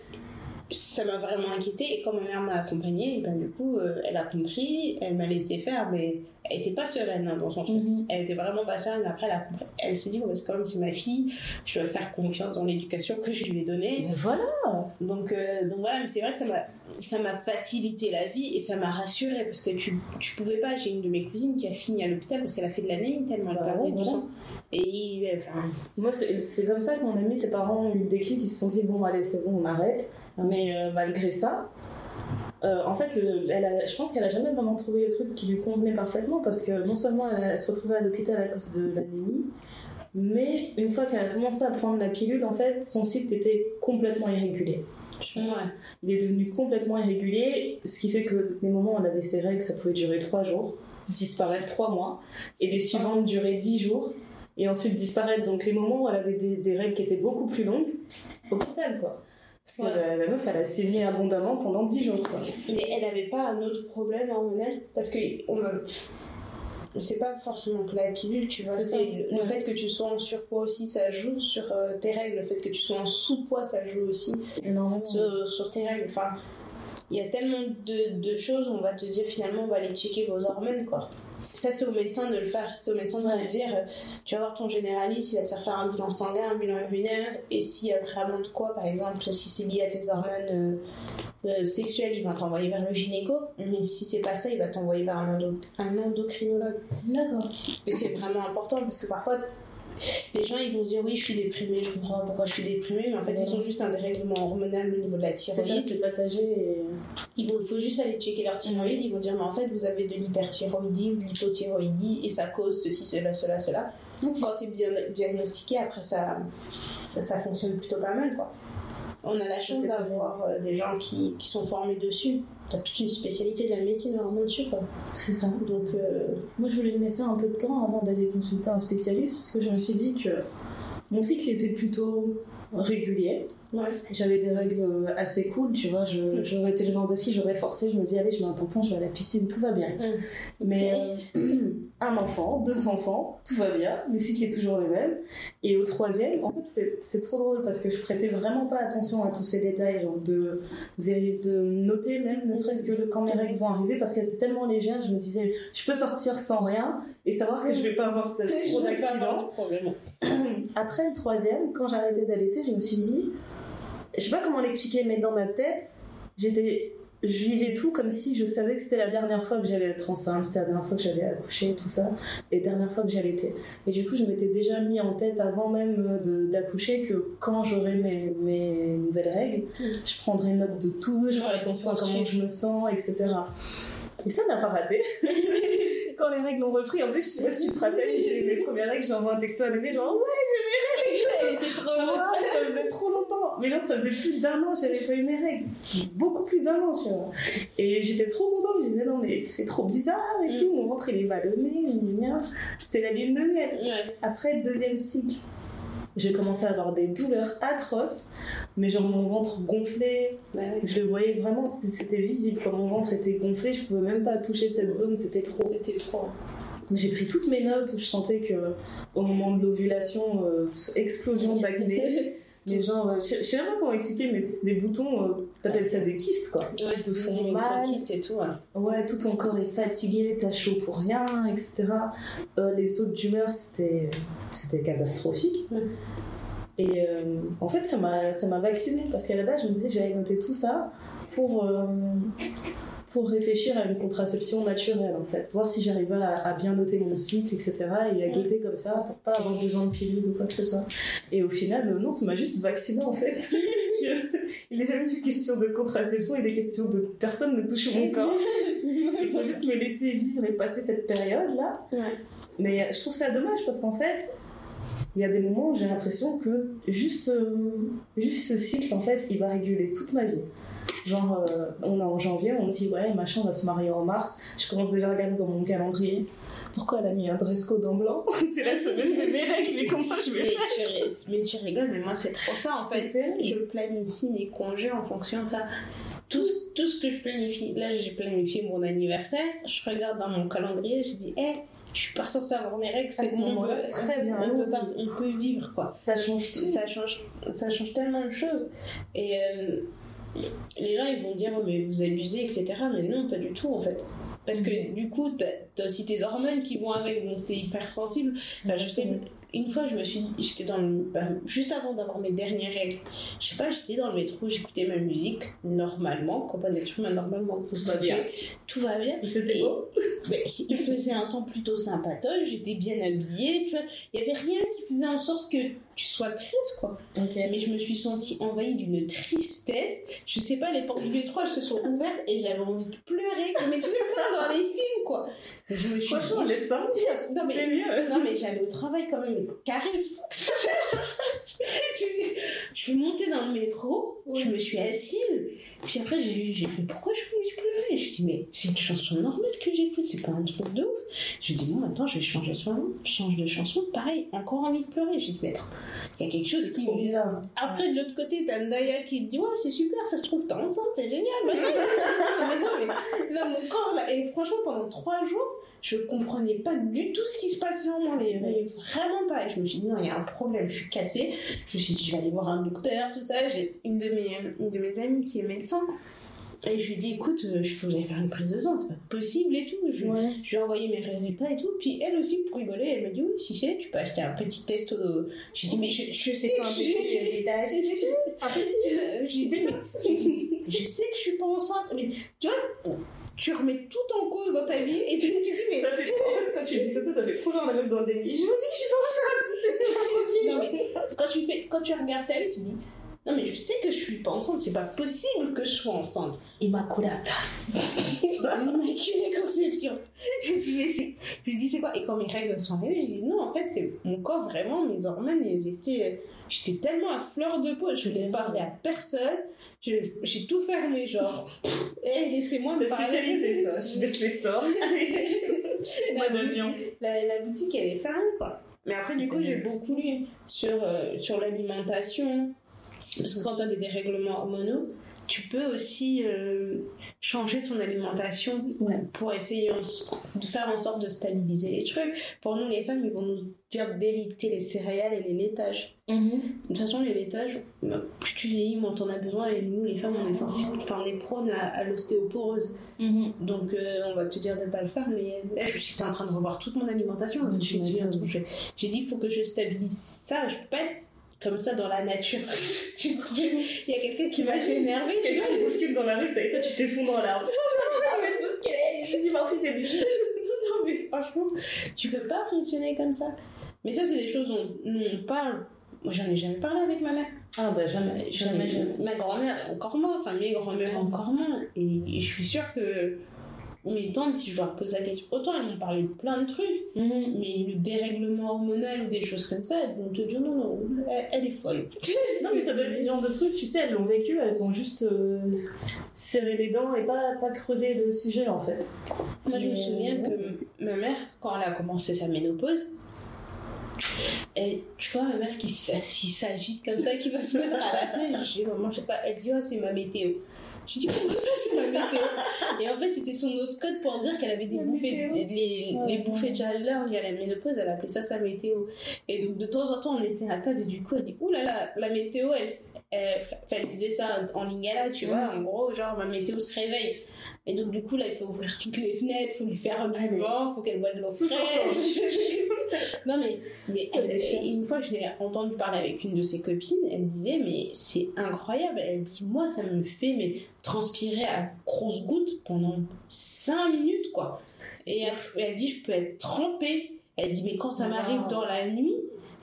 ça m'a vraiment inquiétée. Et quand ma mère m'a accompagnée, et ben, du coup, euh, elle a compris, elle m'a laissé faire, mais elle était pas sereine hein, dans son truc. Mhm. Elle était vraiment pas sereine. Après, elle, elle s'est dit, bon, parce que quand même, c'est ma fille, je dois faire confiance dans l'éducation que je lui ai donnée. Mais voilà. Donc, euh, donc voilà, mais c'est vrai que ça m'a, ça m'a facilité la vie et ça m'a rassurée parce que tu, tu pouvais pas. J'ai une de mes cousines qui a fini à l'hôpital parce qu'elle a fait de l'anémie tellement elle Bah perdait ouais, du sang. Et enfin, Moi, c'est c'est comme ça que mon ami, ses parents ont eu le déclic. Ils se sont dit, bon, allez, c'est bon, on arrête. Mais euh, malgré ça, euh, en fait, le- elle a- je pense qu'elle a jamais vraiment trouvé le truc qui lui convenait parfaitement parce que non seulement elle, a- elle se retrouvait à l'hôpital à cause de l'anémie, mais une fois qu'elle a commencé à prendre la pilule, en fait, son cycle était complètement irrégulier. ouais. Il est devenu complètement irrégulier, ce qui fait que les moments où elle avait ses règles, ça pouvait durer trois jours, disparaître trois mois, et les suivantes duraient dix jours, et ensuite disparaître. Donc les moments où elle avait des, des règles qui étaient beaucoup plus longues, hôpital quoi. Parce que Ouais. la, la meuf, elle a saigné abondamment pendant dix jours quoi. Mais elle n'avait pas un autre problème hormonal parce que on c'est pas forcément que la pilule, tu vois. C'est le, Ouais. fait que tu sois en surpoids aussi, ça joue sur euh, tes règles. Le fait que tu sois en sous-poids, ça joue aussi sur, sur tes règles. Enfin, il y a tellement de, de choses, on va te dire finalement, on va aller checker vos hormones, quoi. Ça, c'est au médecin de le faire. C'est au médecin de Ouais. te dire, euh, tu vas voir ton généraliste, il va te faire faire un bilan sanguin, un bilan urinaire, et s'il y a vraiment de quoi, par exemple, si c'est lié à tes hormones euh, euh, sexuelles, il va t'envoyer vers le gynéco, mais si c'est pas ça, il va t'envoyer vers un, endo- un endocrinologue. D'accord. Mais c'est vraiment important parce que parfois, les gens ils vont se dire oui, je suis déprimée, je comprends pas pourquoi je suis déprimée, mais en fait, ils sont juste un dérèglement hormonal au niveau de la C'est ça, thyroïde. c'est passager. Et... Il faut, faut juste aller checker leur thyroïde, ils vont dire mais en fait, vous avez de l'hyperthyroïdie ou de l'hypothyroïdie et ça cause ceci, cela, cela, cela. Quand tu es bien diagnostiqué, après ça, ça, fonctionne plutôt pas mal quoi. On a la chance d'avoir euh, des gens qui, qui sont formés dessus. T'as toute une spécialité de la médecine vraiment dessus, quoi. C'est ça. Donc, euh, Moi, je voulais me laisser un peu de temps avant d'aller consulter un spécialiste parce que je me suis dit que mon cycle était plutôt régulier. ouais. J'avais des règles assez cool, tu vois. J'aurais été le genre de fille, j'aurais forcé, je me dis, allez, je mets un tampon, je vais à la piscine, tout va bien. Mais euh, un enfant, deux enfants, tout va bien, le cycle est toujours le même. Et au troisième, en fait, c'est- trop drôle parce que je prêtais vraiment pas attention à tous ces détails, genre de, de, de noter même, ne serait-ce que quand mes règles vont arriver, parce qu'elles étaient tellement légères, je me disais, je peux sortir sans rien et savoir que je vais pas avoir de- trop d'accidents. Après le troisième, quand j'ai arrêté d'allaiter, je me suis dit, je sais pas comment l'expliquer, mais dans ma tête, j'étais, je vivais tout comme si je savais que c'était la dernière fois que j'allais être enceinte, c'était la dernière fois que j'allais accoucher, tout ça, et la dernière fois que j'allaitais. Et du coup, je m'étais déjà mis en tête avant même d'accoucher que quand j'aurai mes, mes nouvelles règles, Mm. je prendrai note de tout, je ferai attention à comment je me sens, etc. Et ça n'a pas raté. quand les règles ont repris, en plus, je sais pas si tu te rappelles, j'ai eu mes premières règles, j'envoie un texto à Néné, genre ouais, Elle était trop Ouais, heureuse. ça faisait trop longtemps. Mais genre, ça faisait plus d'un an, j'avais pas eu mes règles. Beaucoup plus d'un an, tu vois. Et j'étais trop contente. Je disais, non, mais ça fait trop bizarre et Mm. tout. Mon ventre, il est ballonné. C'était la lune de miel. Après, deuxième cycle, j'ai commencé à avoir des douleurs atroces. Mais genre, mon ventre gonflé. Bah ouais. Je le voyais vraiment, c'était visible. Quand mon ventre était gonflé, je pouvais même pas toucher cette zone. C'était trop. C'était trop. J'ai pris toutes mes notes où je sentais que au moment de l'ovulation, euh, explosion d'acné. Les gens, euh, je je sais même pas comment expliquer, mais des boutons, euh, t'appelles ça des kystes quoi. Ouais, Ils te font des mal. et tout. ouais. Ouais, tout ton corps est fatigué, t'as chaud pour rien, etc. Euh, les sautes d'humeur, c'était, c'était catastrophique. Ouais. Et euh, en fait, ça m'a, ça m'a vaccinée parce qu'à la base, je me disais que j'allais noter tout ça pour, euh, pour réfléchir à une contraception naturelle en fait. Voir si j'arrivais à, à bien noter mon cycle, etc. et à guetter comme ça pour pas avoir besoin de pilules ou quoi que ce soit. Et au final, euh, non, ça m'a juste vaccinée en fait. Je- il est même plus question de contraception, il est question de personne ne touche mon corps. Il faut juste me laisser vivre et passer cette période-là. Ouais. Mais euh, je trouve ça dommage parce qu'en fait, il y a des moments où j'ai l'impression que juste, euh, juste ce cycle, en fait, il va réguler toute ma vie. Genre, euh, on est en janvier, on me dit, ouais, machin, on va se marier en mars. Je commence déjà à regarder dans mon calendrier. Pourquoi elle a mis un dress code en blanc? C'est la semaine de mes règles, mais comment je vais Mais faire? tu, mais tu rigoles, mais moi c'est trop ça en fait. Je planifie mes congés en fonction de ça. Tout, ce- tout ce que je planifie, là j'ai planifié mon anniversaire, je regarde dans mon calendrier, je dis, hé, je suis pas censée avoir mes règles, c'est ce bon, on peut- très bien, on peut, on peut vivre quoi. Ça change. Ça change, ça change tellement de choses. Et euh, les gens ils vont dire, Oh, mais vous abusez, etc. Mais non, pas du tout en fait. Parce que du coup, t'as as aussi tes hormones qui vont avec, donc t'es hypersensible. Enfin, je sais, une fois, je me suis j'étais dans le, bah, juste avant d'avoir mes dernières règles, je sais pas, j'étais dans le métro, j'écoutais ma musique, normalement, comme un être humain, normalement, tout va bien. Tout va bien. Il faisait beau. Mais il faisait un temps plutôt sympatoche, j'étais bien habillée, tu vois. Il y avait rien qui faisait en sorte que sois triste, quoi. Mais je me suis sentie envahie d'une tristesse. Je sais pas, les portes du métro, elles se sont ouvertes et j'avais envie de pleurer. Mais tu sais, comme dans les films, quoi. Et je me suis Franchement, on sortir. Non, mais- mieux. non mais j'allais au travail quand même, charisme. je, je suis montée dans le métro, je me suis assise, puis après j'ai vu, j'ai fait pourquoi je je pleurais Je dis mais c'est une chanson normale que j'écoute, c'est pas un truc de ouf. Je dis bon attends je vais changer de chanson, change de chanson, pareil, encore envie de pleurer. J'ai dit mais attends, il y a quelque chose qui me bizarre. après, de l'autre côté, t'as Ndaya qui te dit Ouais, c'est super, ça se trouve, t'es enceinte, c'est génial. mais non, mais là, mon corps, là, et franchement, pendant trois jours, je comprenais pas du tout ce qui se passait en moi, mais, mais vraiment pas. Et je me suis dit Non, il y a un problème, je suis cassée. Je me suis dit Je vais aller voir un docteur, tout ça. J'ai une une de mes amies qui est médecin. Et je lui ai dit Écoute, euh, il faut que j'aille faire une prise de sang, c'est pas possible et tout. Je, Ouais. je lui ai envoyé mes résultats et tout. Puis elle aussi, pour rigoler, elle m'a dit Oui, si c'est, tu peux acheter un petit test. Au... Je lui ai dit Mais je, je sais C'est que un je- détail. un petit. dit, je sais que je suis pas enceinte, mais tu vois, tu remets tout en cause dans ta vie et tu me dis, mais. Ça fait trop, en fait, quand tu dis comme ça, ça fait trop genre la même dans le déni. Je vous dis que je suis pas enceinte, laissez-moi tranquille. Non, mais quand tu, fais, quand tu regardes ta vie, tu dis, Non, mais je sais que je suis pas enceinte, c'est pas possible que je sois enceinte. Immaculata. Immaculée conception. Je lui mais c'est. Je lui dis, c'est quoi? Et quand mes règles sont arrivées, je lui dis, non, en fait, c'est mon corps, vraiment, mes hormones, elles étaient. J'étais tellement à fleur de peau, je ne parlais à personne. J'ai tout fermé, genre. Eh, laissez-moi me C'est parler. spécialité ça. Je baisse les stores. Moi d'avion. la, la boutique elle est fermée quoi. Mais après du coup j'ai beaucoup lu sur, euh, sur l'alimentation parce que quand tu as des dérèglements hormonaux tu peux aussi euh, changer ton alimentation Ouais. pour essayer de faire en sorte de stabiliser les trucs. Pour nous les femmes ils vont nous dire d'éviter les céréales et les laitages. Mhm. De toute façon les laitages bah, plus tu vieillis moins t'en as besoin et nous les femmes on est sensibles, enfin on est prône à, à l'ostéoporose. Mhm. Donc euh, on va te dire de pas le faire, mais là j'étais en train de revoir toute mon alimentation. Je- J'ai dit il faut que je stabilise ça, je peux pas être comme ça dans la nature. Du coup, il y a quelqu'un qui m'a énervé, tu vois? te bouscule dans la rue, ça y est, toi tu t'effondres dans l'arbre. Je vais te bousculer. Je suis parfait, c'est du. Non mais franchement, tu peux pas fonctionner comme ça. Mais ça c'est des choses dont nous on parle. Moi j'en ai jamais parlé avec ma mère. Ah bah jamais, jamais, jamais. Ma grand-mère encore moins, enfin mes grand-mères encore moins. Et je suis sûre que mes tantes, si je leur pose la question, autant elles m'ont parlé de plein de trucs, Mhm. mais le dérèglement hormonal ou des choses comme ça, elles vont te dire non, non, elle, elle est folle. Non mais ça doit être ce genre de truc, tu sais, elles l'ont vécu, elles ont juste euh, serré les dents et pas, pas creusé le sujet en fait. Moi, je me souviens que ma mère, quand elle a commencé sa ménopause, et tu vois ma mère qui s'agite comme ça, qui va se mettre à la dis maman, je sais pas, elle dit oh c'est ma météo. Je dis comment ça c'est ma météo Et en fait c'était son autre code pour dire qu'elle avait des La bouffées, météo. les, Ouais. les bouffées de chaleur liées à la ménopause, elle appelait ça sa météo. Et donc de temps en temps on était à table et du coup elle dit ouh là là, la météo elle, elle, elle disait ça en lingala, tu vois, en gros genre ma météo se réveille. Et donc, du coup, là, il faut ouvrir toutes les fenêtres, il faut lui faire du vent, il faut qu'elle boive de l'eau fraîche. non, mais, mais elle- une fois, je l'ai entendu parler avec une de ses copines, elle disait, mais c'est incroyable. Elle dit, moi, ça me fait mais, transpirer à grosses gouttes pendant 5 minutes, quoi. Et elle, elle dit, je peux être trempée. Elle dit, mais quand ça m'arrive Wow. dans la nuit,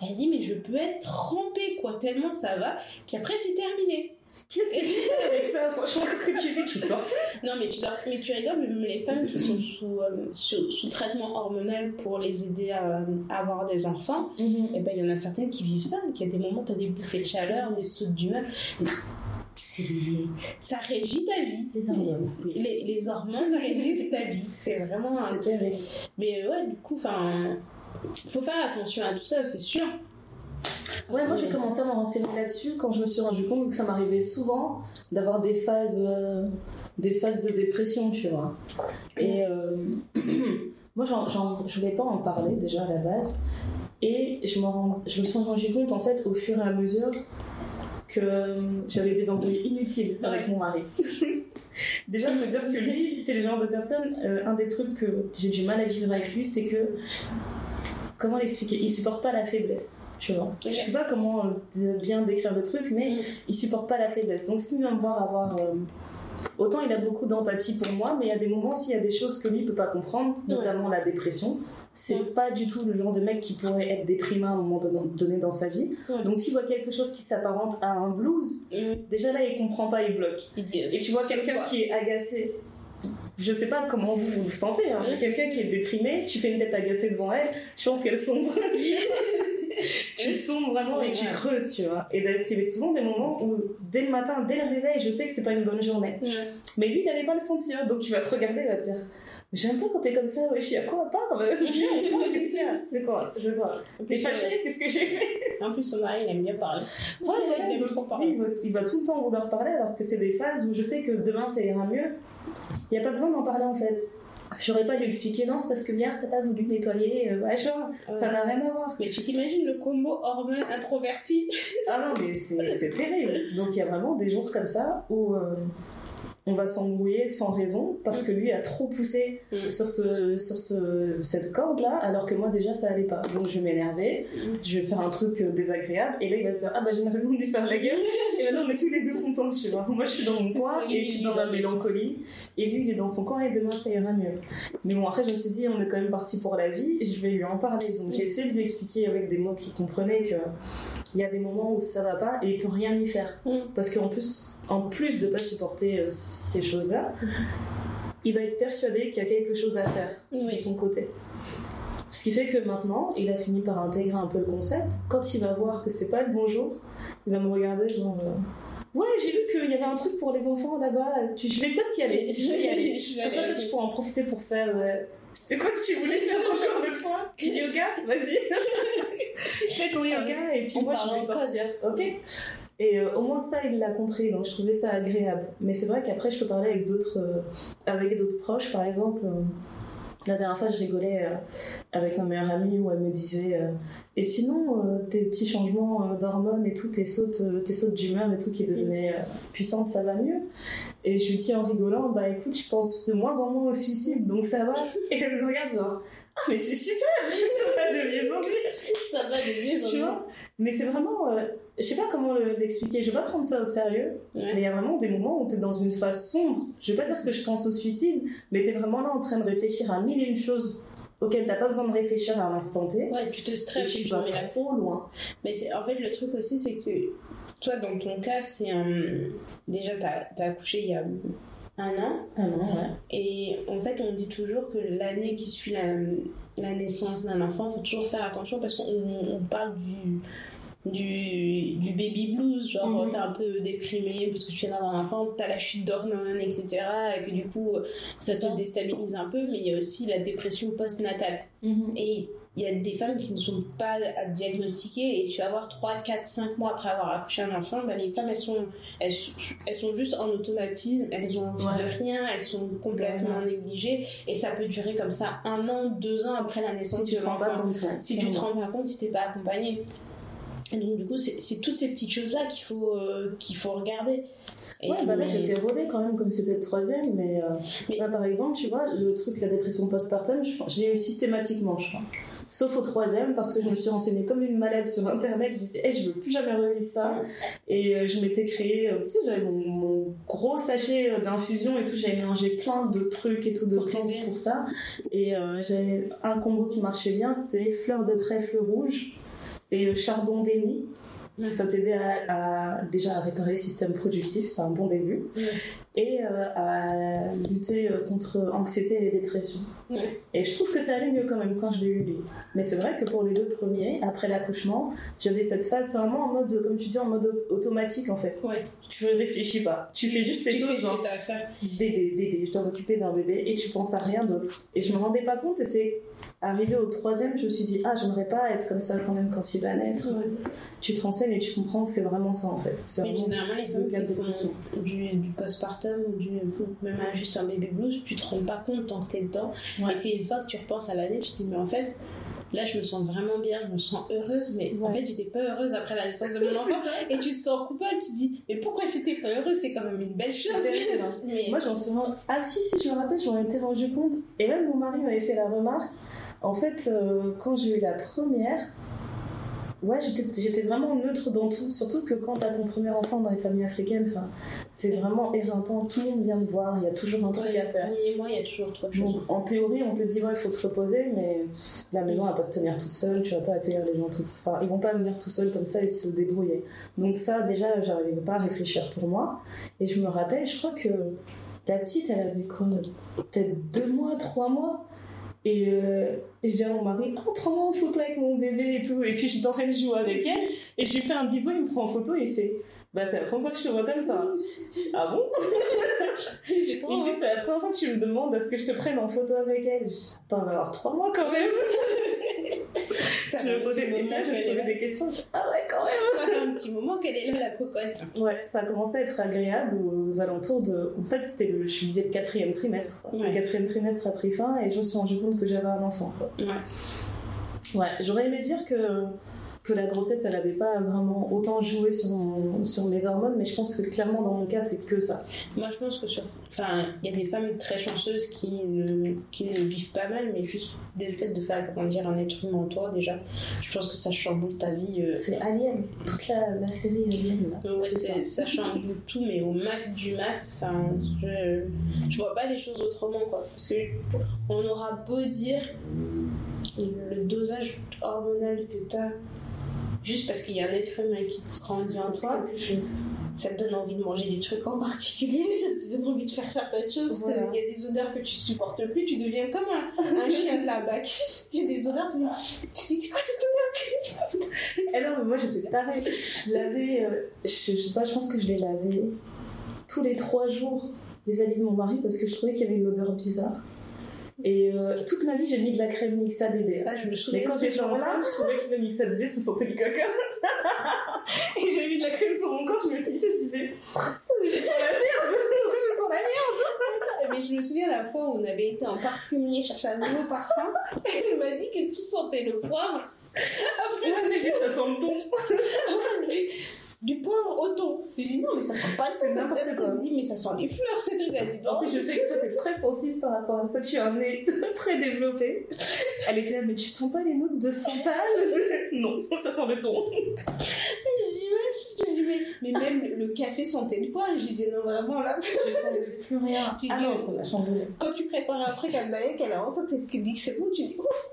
elle dit, mais je peux être trempée, quoi, tellement ça va. Puis après, c'est terminé. Qu'est-ce que tu fais avec ça? Franchement, qu'est-ce que tu fais? Tu sors Non, mais tu, sors- mais tu rigoles, même les femmes qui sont sous, euh, sous, sous traitement hormonal pour les aider à, à avoir des enfants, et ben il y en a certaines qui vivent ça, qu'il y a des moments où tu as des bouffées de chaleur, des sautes d'humeur. Ça régit ta vie. les hormones. Oui. Les, les hormones régissent ta vie. C'est vraiment un terrible. Mais ouais, du coup, enfin, faut faire attention à tout ça, c'est sûr. Ouais, moi j'ai commencé à me renseigner là-dessus quand je me suis rendu compte que ça m'arrivait souvent d'avoir des phases, euh, des phases de dépression, tu vois. Et euh, moi, je voulais pas en parler déjà à la base. Et je, me rends- je me suis rendu compte en fait au fur et à mesure que euh, j'avais des embrouilles inutiles avec mon mari. Déjà, je veux dire que lui, c'est le genre de personne, euh, un des trucs que j'ai du mal à vivre avec lui, c'est que, comment l'expliquer? Il supporte pas la faiblesse, tu vois. Je sais pas comment euh, bien décrire le truc, mais Mm. il supporte pas la faiblesse. Donc s'il vient me voir avoir... euh, autant il a beaucoup d'empathie pour moi, mais il y a des moments s'il y a des choses que lui peut pas comprendre, Ouais. notamment la dépression. C'est Ouais. pas du tout le genre de mec qui pourrait être déprimé à un moment don- donné dans sa vie. Ouais. Donc s'il voit quelque chose qui s'apparente à un blues, déjà là il comprend pas, il bloque. Il dit, Et tu vois quelqu'un qui est agacé. Je sais pas comment vous vous le sentez, hein, quelqu'un qui est déprimé, tu fais une tête agacée devant elle, je pense qu'elle sombre. tu sombres vraiment et tu creuses, tu vois. Et d'ailleurs, il y avait souvent des moments où, dès le matin, dès le réveil, je sais que c'est pas une bonne journée. Mais lui, il allait pas le sentir, donc il va te regarder, il va te dire J'aime pas quand t'es comme ça, wesh, y'a quoi Parle Viens, on parle, Qu'est-ce qu'il y a C'est quoi C'est quoi T'es fâché Qu'est-ce que j'ai fait euh, En plus, son mari, il aime bien parler. Ouais, voilà, il aime donc, parler. il, va, il va tout le temps vouloir parler alors que c'est des phases où je sais que demain ça ira mieux. Il n'y a pas besoin d'en parler en fait. J'aurais pas lui expliquer, non, c'est parce que hier t'as pas voulu nettoyer, euh, machin. Ça n'a rien à voir. Mais tu t'imagines le combo hormone introverti Ah non, mais c'est c'est terrible. Donc il y a vraiment des jours comme ça où, euh, on va s'embrouiller sans raison parce que lui a trop poussé Mm. sur, ce, sur ce, cette corde-là, alors que moi déjà ça allait pas. Donc je vais m'énerver, Mm. je vais faire un truc euh, désagréable, et là il va se dire Ah bah j'ai une raison de lui faire la gueule, et maintenant on est tous les deux contents, tu vois. Moi je suis dans mon coin et je suis dans ma mélancolie, et lui il est dans son coin, et demain ça ira mieux. Mais bon, après je me suis dit On est quand même parti pour la vie, et je vais lui en parler. Donc j'ai essayé de lui expliquer avec des mots qu'il comprenait que il y a des moments où ça va pas, et il peut rien y faire. Mm. Parce qu'en plus, en plus de pas supporter euh, ces choses-là, il va être persuadé qu'il y a quelque chose à faire de Oui. son côté. Ce qui fait que maintenant, il a fini par intégrer un peu le concept. Quand il va voir que c'est pas le bonjour, il va me regarder genre. euh, Ouais, j'ai vu qu'il y avait un truc pour les enfants là-bas. Je vais peut-être y aller. Je vais y aller. Je vais Comme ça, toi, tu pourras en profiter pour faire. euh, C'était quoi que tu voulais faire encore l'autre fois? Yoga? Vas-y. Fais ton yoga et puis On moi je vais en sortir. Ok Et euh, au moins ça, il l'a compris. Donc je trouvais ça agréable. Mais c'est vrai qu'après, je peux parler avec d'autres euh, proches. Par exemple, euh, la dernière fois, je rigolais avec ma meilleure amie où elle me disait Et sinon, tes petits changements d'hormones et tout, tes sautes, tes sautes d'humeur et tout qui devenaient puissantes, ça va mieux? Et je lui dis en rigolant Bah écoute, je pense de moins en moins au suicide, donc ça va. Et elle me regarde genre mais c'est super Ça va de mieux en mieux Ça va de mieux en tu mieux. vois mais c'est vraiment euh, je sais pas comment le- l'expliquer je vais pas prendre ça au sérieux Ouais. mais il y a vraiment des moments où tu es dans une phase sombre je vais pas dire que je pense au suicide mais tu es vraiment là en train de réfléchir à mille et une choses auxquelles t'as pas besoin de réfléchir à l'instant T Ouais, tu te stresses, tu tu vas trop loin Mais c'est en fait le truc aussi, c'est que toi, dans ton cas, c'est un. Déjà, t'as as accouché il y a un an. ouais Et en fait, on dit toujours que l'année qui suit la, la naissance d'un enfant, il faut toujours faire attention parce qu'on on parle du. Du, du baby blues, genre Mhm. t'es un peu déprimé parce que tu viens d'avoir un enfant, t'as la chute d'hormones, etc. Et que du coup ça te déstabilise un peu, mais il y a aussi la dépression postnatale. Et il y a des femmes qui ne sont pas à diagnostiquer et tu vas voir 3, 4, 5 mois après avoir accouché un enfant, bah, les femmes elles sont, elles, elles sont juste en automatisme, elles ont envie Ouais. de rien, elles sont complètement négligées et ça peut durer comme ça un an, deux ans après la naissance si tu de te rends pas l'enfant. Si tu te rends pas compte, si t'es pas accompagné. Et donc du coup c'est toutes ces petites choses là qu'il faut, euh, qu'il faut regarder. Et Ouais, bah là j'étais rodée quand même comme c'était le troisième, mais, euh, Mais- là, par exemple, tu vois, le truc, la dépression postpartum, je, je l'ai eu systématiquement, je crois. Sauf au troisième, parce que je me suis renseignée comme une malade sur internet, j'ai dit, hey, je veux plus jamais revivre ça. Et euh, je m'étais créé, euh, tu sais, j'avais mon, mon gros sachet euh, d'infusion et tout, j'avais mélangé plein de trucs et tout de Pour plantes pour ça. Et euh, j'avais un combo qui marchait bien, c'était fleur de trèfle rouge et euh, chardon béni. Ça t'aidait à, à- déjà à réparer le système productif, c'est un bon début. Et euh, à lutter euh, contre anxiété et dépression. Et je trouve que ça allait mieux quand même quand je l'ai eu lui. Mais c'est vrai que pour les deux premiers, après l'accouchement, j'avais cette phase vraiment en mode, comme tu dis, en mode au- automatique en fait. Ouais. Tu réfléchis pas, tu fais juste tes Tu fais choses ce que t'as à faire. bébé, bébé, je dois m'occuper d'un bébé et tu penses à rien d'autre. Et je me rendais pas compte et c'est arrivé au troisième, je me suis dit, ah, j'aimerais pas être comme ça quand même quand il va naître. Ouais. Tu te renseignes et tu comprends que c'est vraiment ça en fait. C'est vraiment généralement, les le femmes qui font du postpartum ou du, même juste un baby blues, tu te rends pas compte tant que t'es dedans. Ouais. Et c'est une fois que tu repenses à l'année, tu te dis, mais en fait, là, je me sens vraiment bien, je me sens heureuse, mais en fait, j'étais pas heureuse après la naissance de mon enfant. Et tu te sens coupable, tu te dis, mais pourquoi j'étais pas heureuse? C'est quand même une belle chose. hein. mais Moi, j'en suis rendu... Ah si, si, je me rappelle, j'en étais rendu compte. Et même mon mari m'avait fait la remarque. En fait, euh, quand j'ai eu la première, ouais, j'étais vraiment neutre dans tout. Surtout que quand t'as ton premier enfant dans les familles africaines, c'est vraiment éreintant. Tout le monde vient te voir, il y a toujours un truc Ouais, à faire. premier mois, il y a toujours trois choses. Donc, en théorie, on te dit, ouais, il faut te reposer, mais la maison, elle va pas se tenir toute seule, tu vas pas accueillir les gens toutes Enfin, ils vont pas venir tout seuls comme ça et se débrouiller. Donc, ça, déjà, j'arrivais pas à réfléchir pour moi. Et je me rappelle, je crois que la petite, elle avait quoi? Peut-être deux mois, trois mois? Et, euh, et je dis à mon mari, oh, prends-moi en photo avec mon bébé et tout. Et puis j'étais en train de jouer avec elle. Et je lui fais un bisou, il me prend en photo et il fait, bah c'est la première fois que je te vois comme ça. ah bon? Il me dit, c'est la première fois que tu me demandes à ce que je te prenne en photo avec elle. Attends, on va avoir trois mois quand même. je me posais, et ça, je me posais des questions. Je ah ouais, quand même. Ça fait un petit moment qu'elle est là, la cocotte. Ouais, ça a commencé à être agréable aux alentours de. En fait, c'était le. Je vivais le quatrième trimestre. Ouais. Le quatrième trimestre a pris fin et je me suis rendu compte que j'avais un enfant. quoi. Ouais. Ouais, j'aurais aimé dire que que la grossesse, elle n'avait pas vraiment autant joué sur, mon- sur mes hormones, mais je pense que clairement, dans mon cas, c'est que ça. Moi, je pense que sur. Enfin, il y a des femmes très chanceuses qui ne, qui ne vivent pas mal, mais juste le fait de faire grandir un être humain en toi, déjà, je pense que ça chamboule ta vie. euh, C'est Alien, toute la, la série Alien. Là. Ouais, c'est- ça chamboule tout, mais au max du max. Enfin, je, je vois pas les choses autrement, quoi. Parce que on aura beau dire le dosage hormonal que t'as, juste parce qu'il y a un être humain qui grandit en toi, quelque chose. ça te donne envie de manger des trucs en particulier, ça te donne envie de faire certaines choses. Voilà. Il y a des odeurs que tu supportes plus, tu deviens comme un, un chien de la bac. Il y a des odeurs, tu dis, tu dis c'est quoi cette odeur non, mais moi j'étais pareil. Je lavais, euh, je, je sais pas, je pense que je les lavais tous les trois jours, les habits de mon mari, parce que je trouvais qu'il y avait une odeur bizarre. Et euh, toute ma vie, j'ai mis de la crème Mixa bébé. Ah, je me souviens Mais quand j'étais enceinte, je trouvais que le Mixa bébé, ça sentait le caca. Et j'ai mis de la crème sur mon corps, je me suis dit, je disais, ça mais je sens la merde, pourquoi je sens la merde? Mais je me souviens la fois où on avait été en parfumerie chercher un nouveau parfum. Elle m'a dit que tout sentait le poivre. Après, elle m'a dit Ça sent le thon. du poivre au thon. Je dis non, mais ça sent pas le thon, n'importe quoi. me dit, mais ça sent les fleurs, ce truc. Elle dit non, En plus, je sais que toi, t'es très sensible par rapport à ça. Tu as un nez très développé. Elle était là, mais tu sens pas les notes de santal? Non, ça sent le thon. Je dis, je dis, mais, mais même le, café sentait le poivre. Je dis non, vraiment là. Je sens plus rien. J'ai Ah dit, non, ça. Quand tu prépares un truc à et qu'elle dit que c'est bon, tu dis ouf.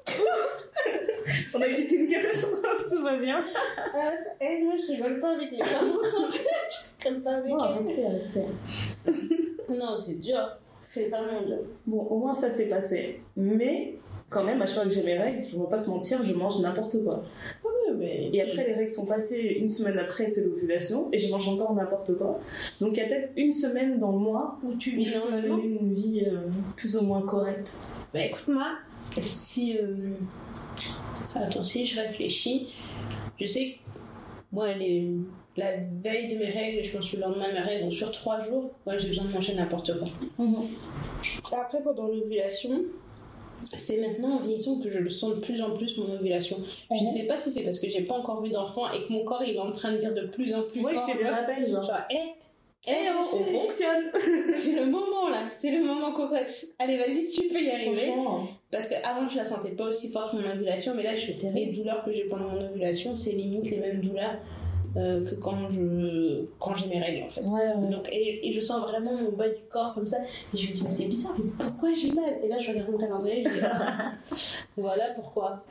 On a évité une catastrophe, tout va bien. Et moi, je rigole pas avec les femmes enceintes. Je rigole pas avec respect, respect. Non, c'est dur. C'est vraiment dur. Bon, au moins ça s'est passé. Mais quand même, à chaque fois que j'ai mes règles, je ne vais pas se mentir, je mange n'importe quoi. Ouais, mais Et après, les règles sont passées, une semaine après, c'est l'ovulation, et je mange encore n'importe quoi. Donc il y a peut-être une semaine dans le mois où tu vis une vie euh, plus ou moins correcte. Bah écoute-moi, si. euh, Attends, si je réfléchis, je sais que moi, les... la veille de mes règles, je pense le lendemain de mes règles, donc sur trois jours, moi j'ai besoin de manger n'importe quoi. Après, pendant l'ovulation, c'est maintenant en vieillissant que je le sens de plus en plus mon ovulation. Je Mhm. sais pas si c'est parce que j'ai pas encore vu d'enfant et que mon corps il est en train de dire de plus en plus Ouais, fort. fait des rappels, genre. Genre, hé, Eh oh, on fonctionne c'est le moment là, c'est le moment cocotte. Allez, vas-y, tu peux y arriver. Parce qu'avant, je la sentais pas aussi forte mon ovulation, mais là, je, les douleurs que j'ai pendant mon ovulation, c'est limite les mêmes douleurs euh, que quand je quand j'ai mes règles en fait. ouais, ouais. Donc, et, et je sens vraiment mon bas du corps comme ça. Et je me dis, mais c'est bizarre, mais pourquoi j'ai mal? Et là, je regarde mon calendrier je dis, voilà pourquoi.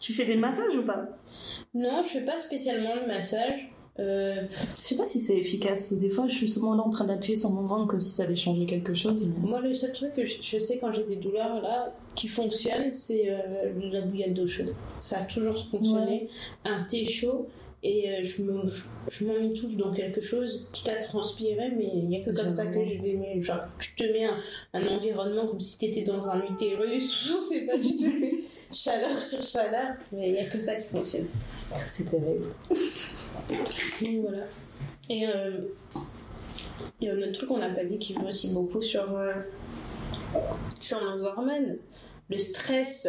Tu fais des massages ou pas? Non, je fais pas spécialement de massage. Euh, Je sais pas si c'est efficace. Des fois, je suis seulement là en train d'appuyer sur mon ventre comme si ça allait changer quelque chose. mais- moi, le seul truc que je, je sais quand j'ai des douleurs là qui fonctionne, c'est euh, la bouillade d'eau chaude. Ça a toujours fonctionné. Un thé chaud. Et euh, je me, je dans quelque chose, quitte à transpirer, mais il n'y a que comme ça que je vais. Genre, tu te mets un, un environnement comme si tu étais dans un utérus, je sais pas, te fais chaleur sur chaleur, mais il n'y a que ça qui fonctionne. Ça, C'est terrible. Donc voilà. Et euh, il y a un autre truc qu'on n'a pas dit qui joue aussi beaucoup sur, euh, sur nos hormones le stress.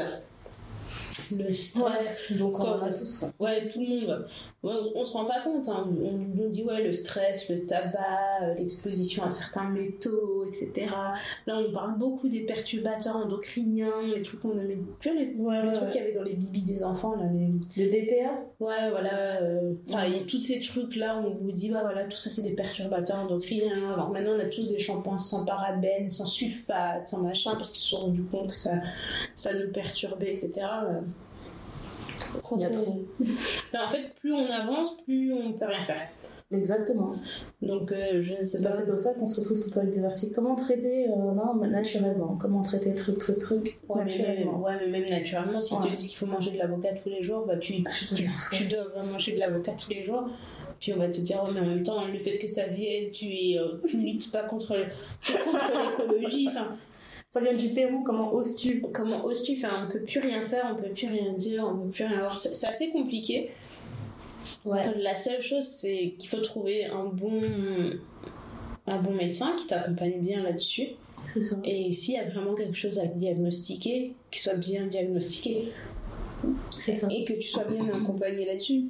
Le stress. donc on a tous. quoi. Ouais, tout le monde. On, on se rend pas compte. hein. On nous dit, ouais, le stress, le tabac, euh, l'exposition à certains métaux, etc. Là, on nous parle beaucoup des perturbateurs endocriniens, les trucs qu'on. Tu vois, les, Ouais, les ouais, trucs ouais. qu'il y avait dans les bibis des enfants, là, les, Le BPA Ouais, voilà. euh, enfin, il y a tous ces trucs-là où on vous dit, bah voilà, tout ça c'est des perturbateurs endocriniens. Alors maintenant, on a tous des shampoings sans parabènes, sans sulfate, sans machin, parce qu'ils se sont rendus compte que ça, ça nous perturbait, etc. Il y a c'est- trop. Mais en fait, plus on avance, plus on peut rien faire. Exactement. Donc, euh, je sais Bah, pas. c'est comme ça qu'on se retrouve tout le temps avec des articles. Comment traiter euh, non, mais naturellement? Comment traiter truc, truc, truc Ouais mais, naturellement ouais, mais même naturellement, si Ouais. tu dis qu'il faut manger de l'avocat tous les jours, bah, tu, tu, tu dois manger de l'avocat tous les jours. Puis on va te dire, mais en même temps, le fait que ça vienne, tu, es, euh, tu luttes pas contre, contre l'écologie. Enfin, Ça vient du Pérou, comment oses-tu comment oses-tu enfin, On peut plus rien faire, on peut plus rien dire, on peut plus rien avoir. C'est assez compliqué. Ouais. La seule chose, c'est qu'il faut trouver un bon, un bon médecin qui t'accompagne bien là-dessus. C'est ça. Et s'il y a vraiment quelque chose à diagnostiquer, qu'il soit bien diagnostiqué. C'est ça. et que tu sois bien accompagné là-dessus.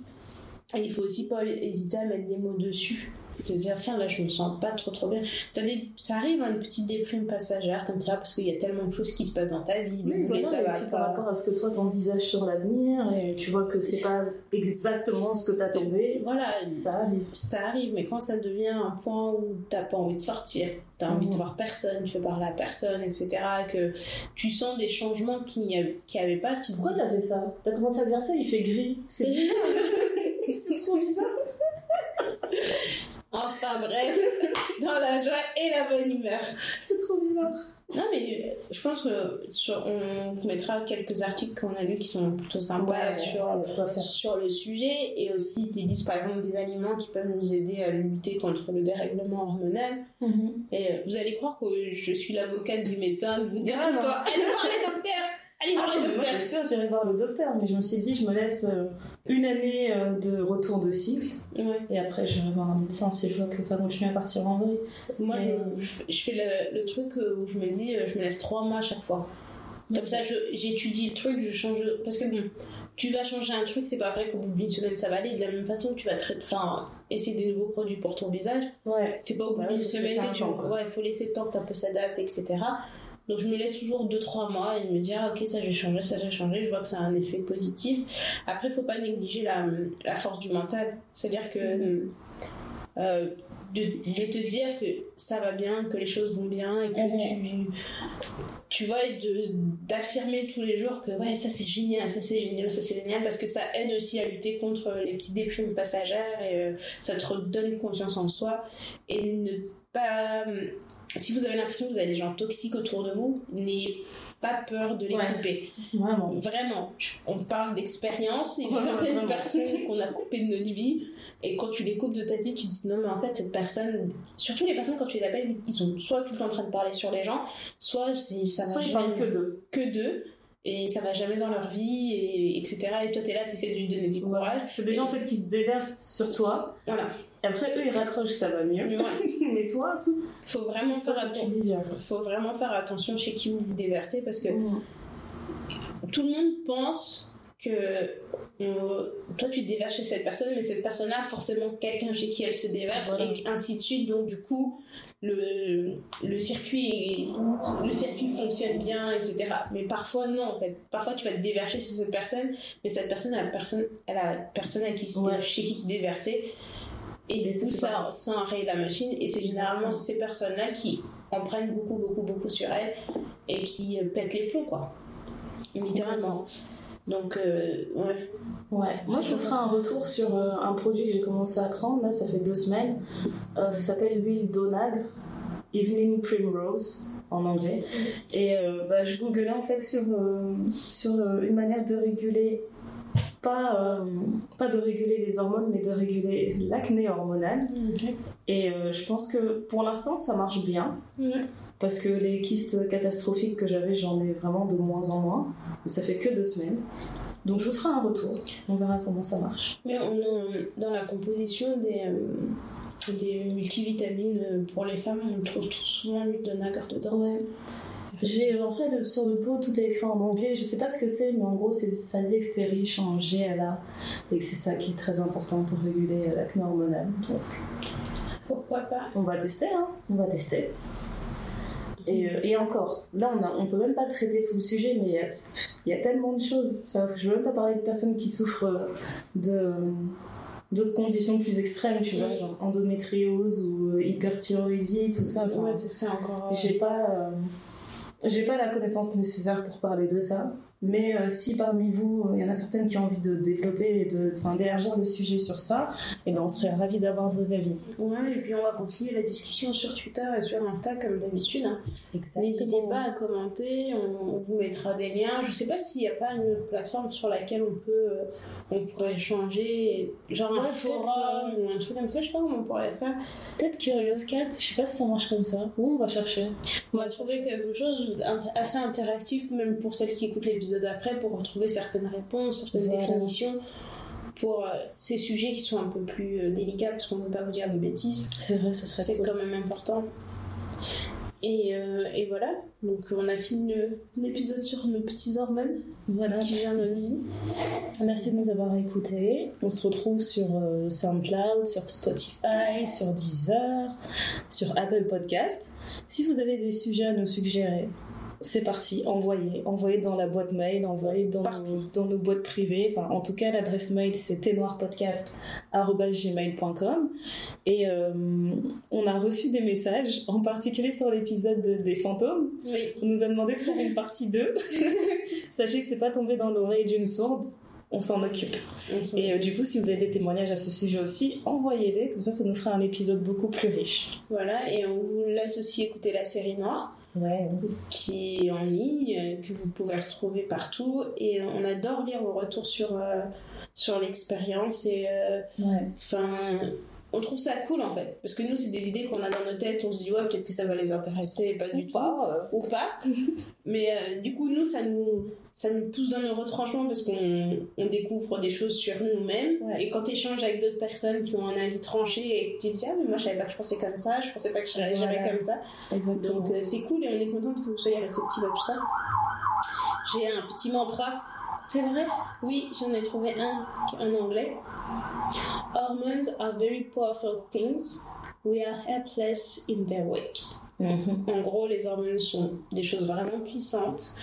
Et il faut aussi pas hésiter à mettre des mots dessus. De dire, tiens, là, je me sens pas trop trop bien. T'as des... Ça arrive à une petite déprime passagère comme ça, parce qu'il y a tellement de choses qui se passent dans ta vie. Oui, voilà, ça et va puis pas. par rapport à ce que toi t'envisages sur l'avenir, et tu vois que c'est pas exactement ce que t'attendais, Voilà, ça arrive. ça arrive, mais quand ça devient un point où t'as pas envie de sortir, t'as envie de Mhm. voir personne, tu veux parler à personne, etc., que tu sens des changements qu'il n'y avait, y avait pas, tu te Pourquoi t'as fait ça? T'as commencé à dire ça, il fait gris. C'est c'est trop bizarre. Bref, dans la joie et la bonne humeur. C'est trop bizarre. Non, mais je pense que sur- on vous mettra quelques articles qu'on a lus qui sont plutôt sympas sur, sur le sujet et aussi des listes, par exemple, des aliments qui peuvent nous aider à lutter contre le dérèglement hormonal. Et euh, vous allez croire que je suis l'avocate du médecin de vous dire Ah, tout le non. temps, allez voir le docteur Allez voir Ah, le mais moi, docteur c'est sûr, j'irai voir le docteur, mais je me suis dit, je me laisse euh, une année euh, de retour de cycle, Ouais. et après, j'irai voir un médecin si je vois que ça continue à partir en vrille. Moi, Mais, je, je fais- je le, le truc euh, où je me dis, euh, je me laisse trois mois à chaque fois. Comme ça, je- j'étudie le truc, je change. Parce que bon, tu vas changer un truc, c'est pas vrai qu'au bout d'une semaine ça va aller. De la même façon que tu vas traiter, enfin, essayer des nouveaux produits pour ton visage, Ouais. c'est pas au bout Bah d'une parce que semaine que tu. temps. Ouais, il faut laisser le temps que un peu s'adapte, etc. Donc je me laisse toujours 2-3 mois et me dire, ah, ok, ça j'ai changé, ça j'ai changé, je vois que ça a un effet positif. Après, il faut pas négliger la, la force du mental. C'est-à-dire que. Mhm. euh, de, de te dire que ça va bien, que les choses vont bien et que Mhm. tu, tu vois, d'affirmer tous les jours que ouais, ça c'est génial, ça c'est génial, ça c'est génial, parce que ça aide aussi à lutter contre les petites déprimes passagères et euh, ça te redonne confiance en soi et ne pas. Si vous avez l'impression que vous avez des gens toxiques autour de vous, n'ayez pas peur de les Ouais. couper. Vraiment. Vraiment, on parle d'expérience et Ouais, certaines vraiment. personnes qu'on a coupées de notre vie et quand tu les coupes de ta vie, tu te dis non mais en fait cette personne, surtout les personnes quand tu les appelles, ils sont soit tout le temps en train de parler sur les gens, soit ça va Soit jamais que d'eux. que d'eux et ça va jamais dans leur vie et etc. Et toi t'es là, t'essaies de lui donner du courage. C'est des gens en fait qui se déversent sur toi, Voilà. Après eux ils raccrochent, ça va mieux. Mais ouais, Mais toi, faut vraiment faire attention. Faut vraiment faire attention chez qui vous vous déversez parce que tout le monde pense que euh, toi tu te déverses chez cette personne, mais cette personne-là, forcément quelqu'un chez qui elle se déverse, Voilà. et ainsi de suite. Donc, du coup, le, le, circuit, le circuit fonctionne bien, etc. Mais parfois, non, en fait. Parfois, tu vas te déverser chez cette personne, mais cette personne, elle a personne, elle a personne à qui se- Ouais. chez qui se déverser. Et du coup, ça, ça enraye la machine. Et c'est généralement ces personnes-là qui en prennent beaucoup, beaucoup, beaucoup sur elles et qui euh, pètent les plombs, quoi. Littéralement. Donc, euh, ouais. Ouais, moi je te ferai un retour sur euh, un produit que j'ai commencé à prendre, là ça fait deux semaines. Euh, ça s'appelle l'huile d'onagre, Evening Primrose en anglais. Et bah, je googlais en fait sur, sur une manière de réguler, pas, euh, pas de réguler les hormones, mais de réguler l'acné hormonal. Et euh, je pense que pour l'instant ça marche bien. Parce que les kystes catastrophiques que j'avais, j'en ai vraiment de moins en moins. Ça fait que deux semaines. Donc je vous ferai un retour. On verra comment ça marche. Mais on, on- dans la composition des, euh, des multivitamines euh, pour les femmes, on trouve souvent l'huile de nacre dedans. Ouais. J'ai en fait le- sur le pot tout est écrit en anglais. Je sais pas ce que c'est, mais en gros c'est ça dit que c'était riche en GLA et que c'est ça qui est très important pour réguler euh, l'acné hormonal. Donc Pourquoi pas? on va tester, hein. On va tester. Et, euh, et encore, là on a, on peut même pas traiter tout le sujet, mais il y y a tellement de choses. Tu vois, Je veux même pas parler de personnes qui souffrent euh, de d'autres conditions plus extrêmes, tu vois, genre endométriose ou euh, hyperthyroïdie, tout ça. Enfin, Ouais, c'est ça encore. euh, j'ai pas euh, j'ai pas la connaissance nécessaire pour parler de ça mais euh, si parmi vous il y en a certaines qui ont envie de développer et de d'élargir le sujet sur ça et ben on serait ravis d'avoir vos avis Ouais, et puis on va continuer la discussion sur Twitter et sur Insta comme d'habitude. hein. N'hésitez pas à commenter, on, on vous mettra des liens. Je sais pas s'il n'y a pas une plateforme sur laquelle on peut, euh, on pourrait échanger, genre un forum ou un truc comme ça. Je sais pas comment on pourrait faire. peut-être Curious Cat je sais pas si ça marche comme ça où on va chercher? On va trouver quelque chose d'int- assez interactif, même pour celles qui écoutent l'épisode après, pour retrouver certaines réponses, certaines Voilà. définitions pour euh, ces sujets qui sont un peu plus euh, délicats parce qu'on ne veut pas vous dire de bêtises. c'est vrai ce serait C'est cool quand même important. Et, euh, et voilà, donc on a fini l'épisode sur nos petits hormones Voilà. qui gèrent notre vie. Merci de nous avoir écoutés. On se retrouve sur euh, SoundCloud, sur Spotify, sur Deezer, sur Apple Podcast. Si vous avez des sujets à nous suggérer, c'est parti, envoyez. Envoyez dans la boîte mail, envoyez dans, nos, Partout. dans nos boîtes privées. Enfin, en tout cas, l'adresse mail, c'est ténoirpodcast.gmail.com. Et euh, on a reçu des messages, en particulier sur l'épisode de- des fantômes. Oui. On nous a demandé de faire une partie 2. Sachez que c'est pas tombé dans l'oreille d'une sourde. On s'en occupe. Et euh, du coup, si vous avez des témoignages à ce sujet aussi, envoyez-les. Comme ça, ça nous fera un épisode beaucoup plus riche. Voilà, et on vous laisse aussi écouter la série Noire. Ouais. qui est en ligne, que vous pouvez retrouver partout. Et on adore lire vos retours sur, euh, sur l'expérience. Et euh, Ouais. On trouve ça cool en fait. Parce que nous, c'est des idées qu'on a dans nos têtes. On se dit, ouais, peut-être que ça va les intéresser, pas du tout. Pas, Ou pas. Mais euh, du coup, nous, ça nous, ça nous pousse dans nos retranchements parce qu'on on découvre des choses sur nous-mêmes. Ouais. Et quand tu échanges avec d'autres personnes qui ont un avis tranché et que tu te dis, ah, mais moi, je savais pas que je pensais comme ça, je pensais pas que je réagirais Voilà. comme ça. exactement. Donc euh, c'est cool et on est contente que vous soyez réceptifs à tout ça. J'ai un petit mantra. c'est vrai? Oui, j'en ai trouvé un en anglais. Hormones are very powerful things. We are helpless in their wake. En gros, les hormones sont des choses vraiment puissantes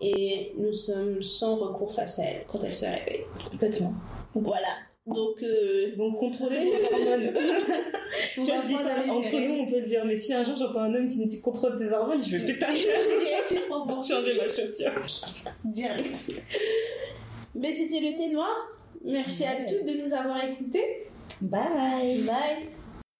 et nous sommes sans recours face à elles quand elles se réveillent. Complètement. Voilà. Donc, euh, Donc, contrôlez vos hormones. on tu vois, je dis ça entre nous, on peut le dire. Mais si un jour j'entends un homme qui me dit contrôle tes hormones, je vais péter câble. changer ma chaussure. direct. Mais c'était le thé noir. Merci à toutes de nous avoir écoutés. Bye. Bye.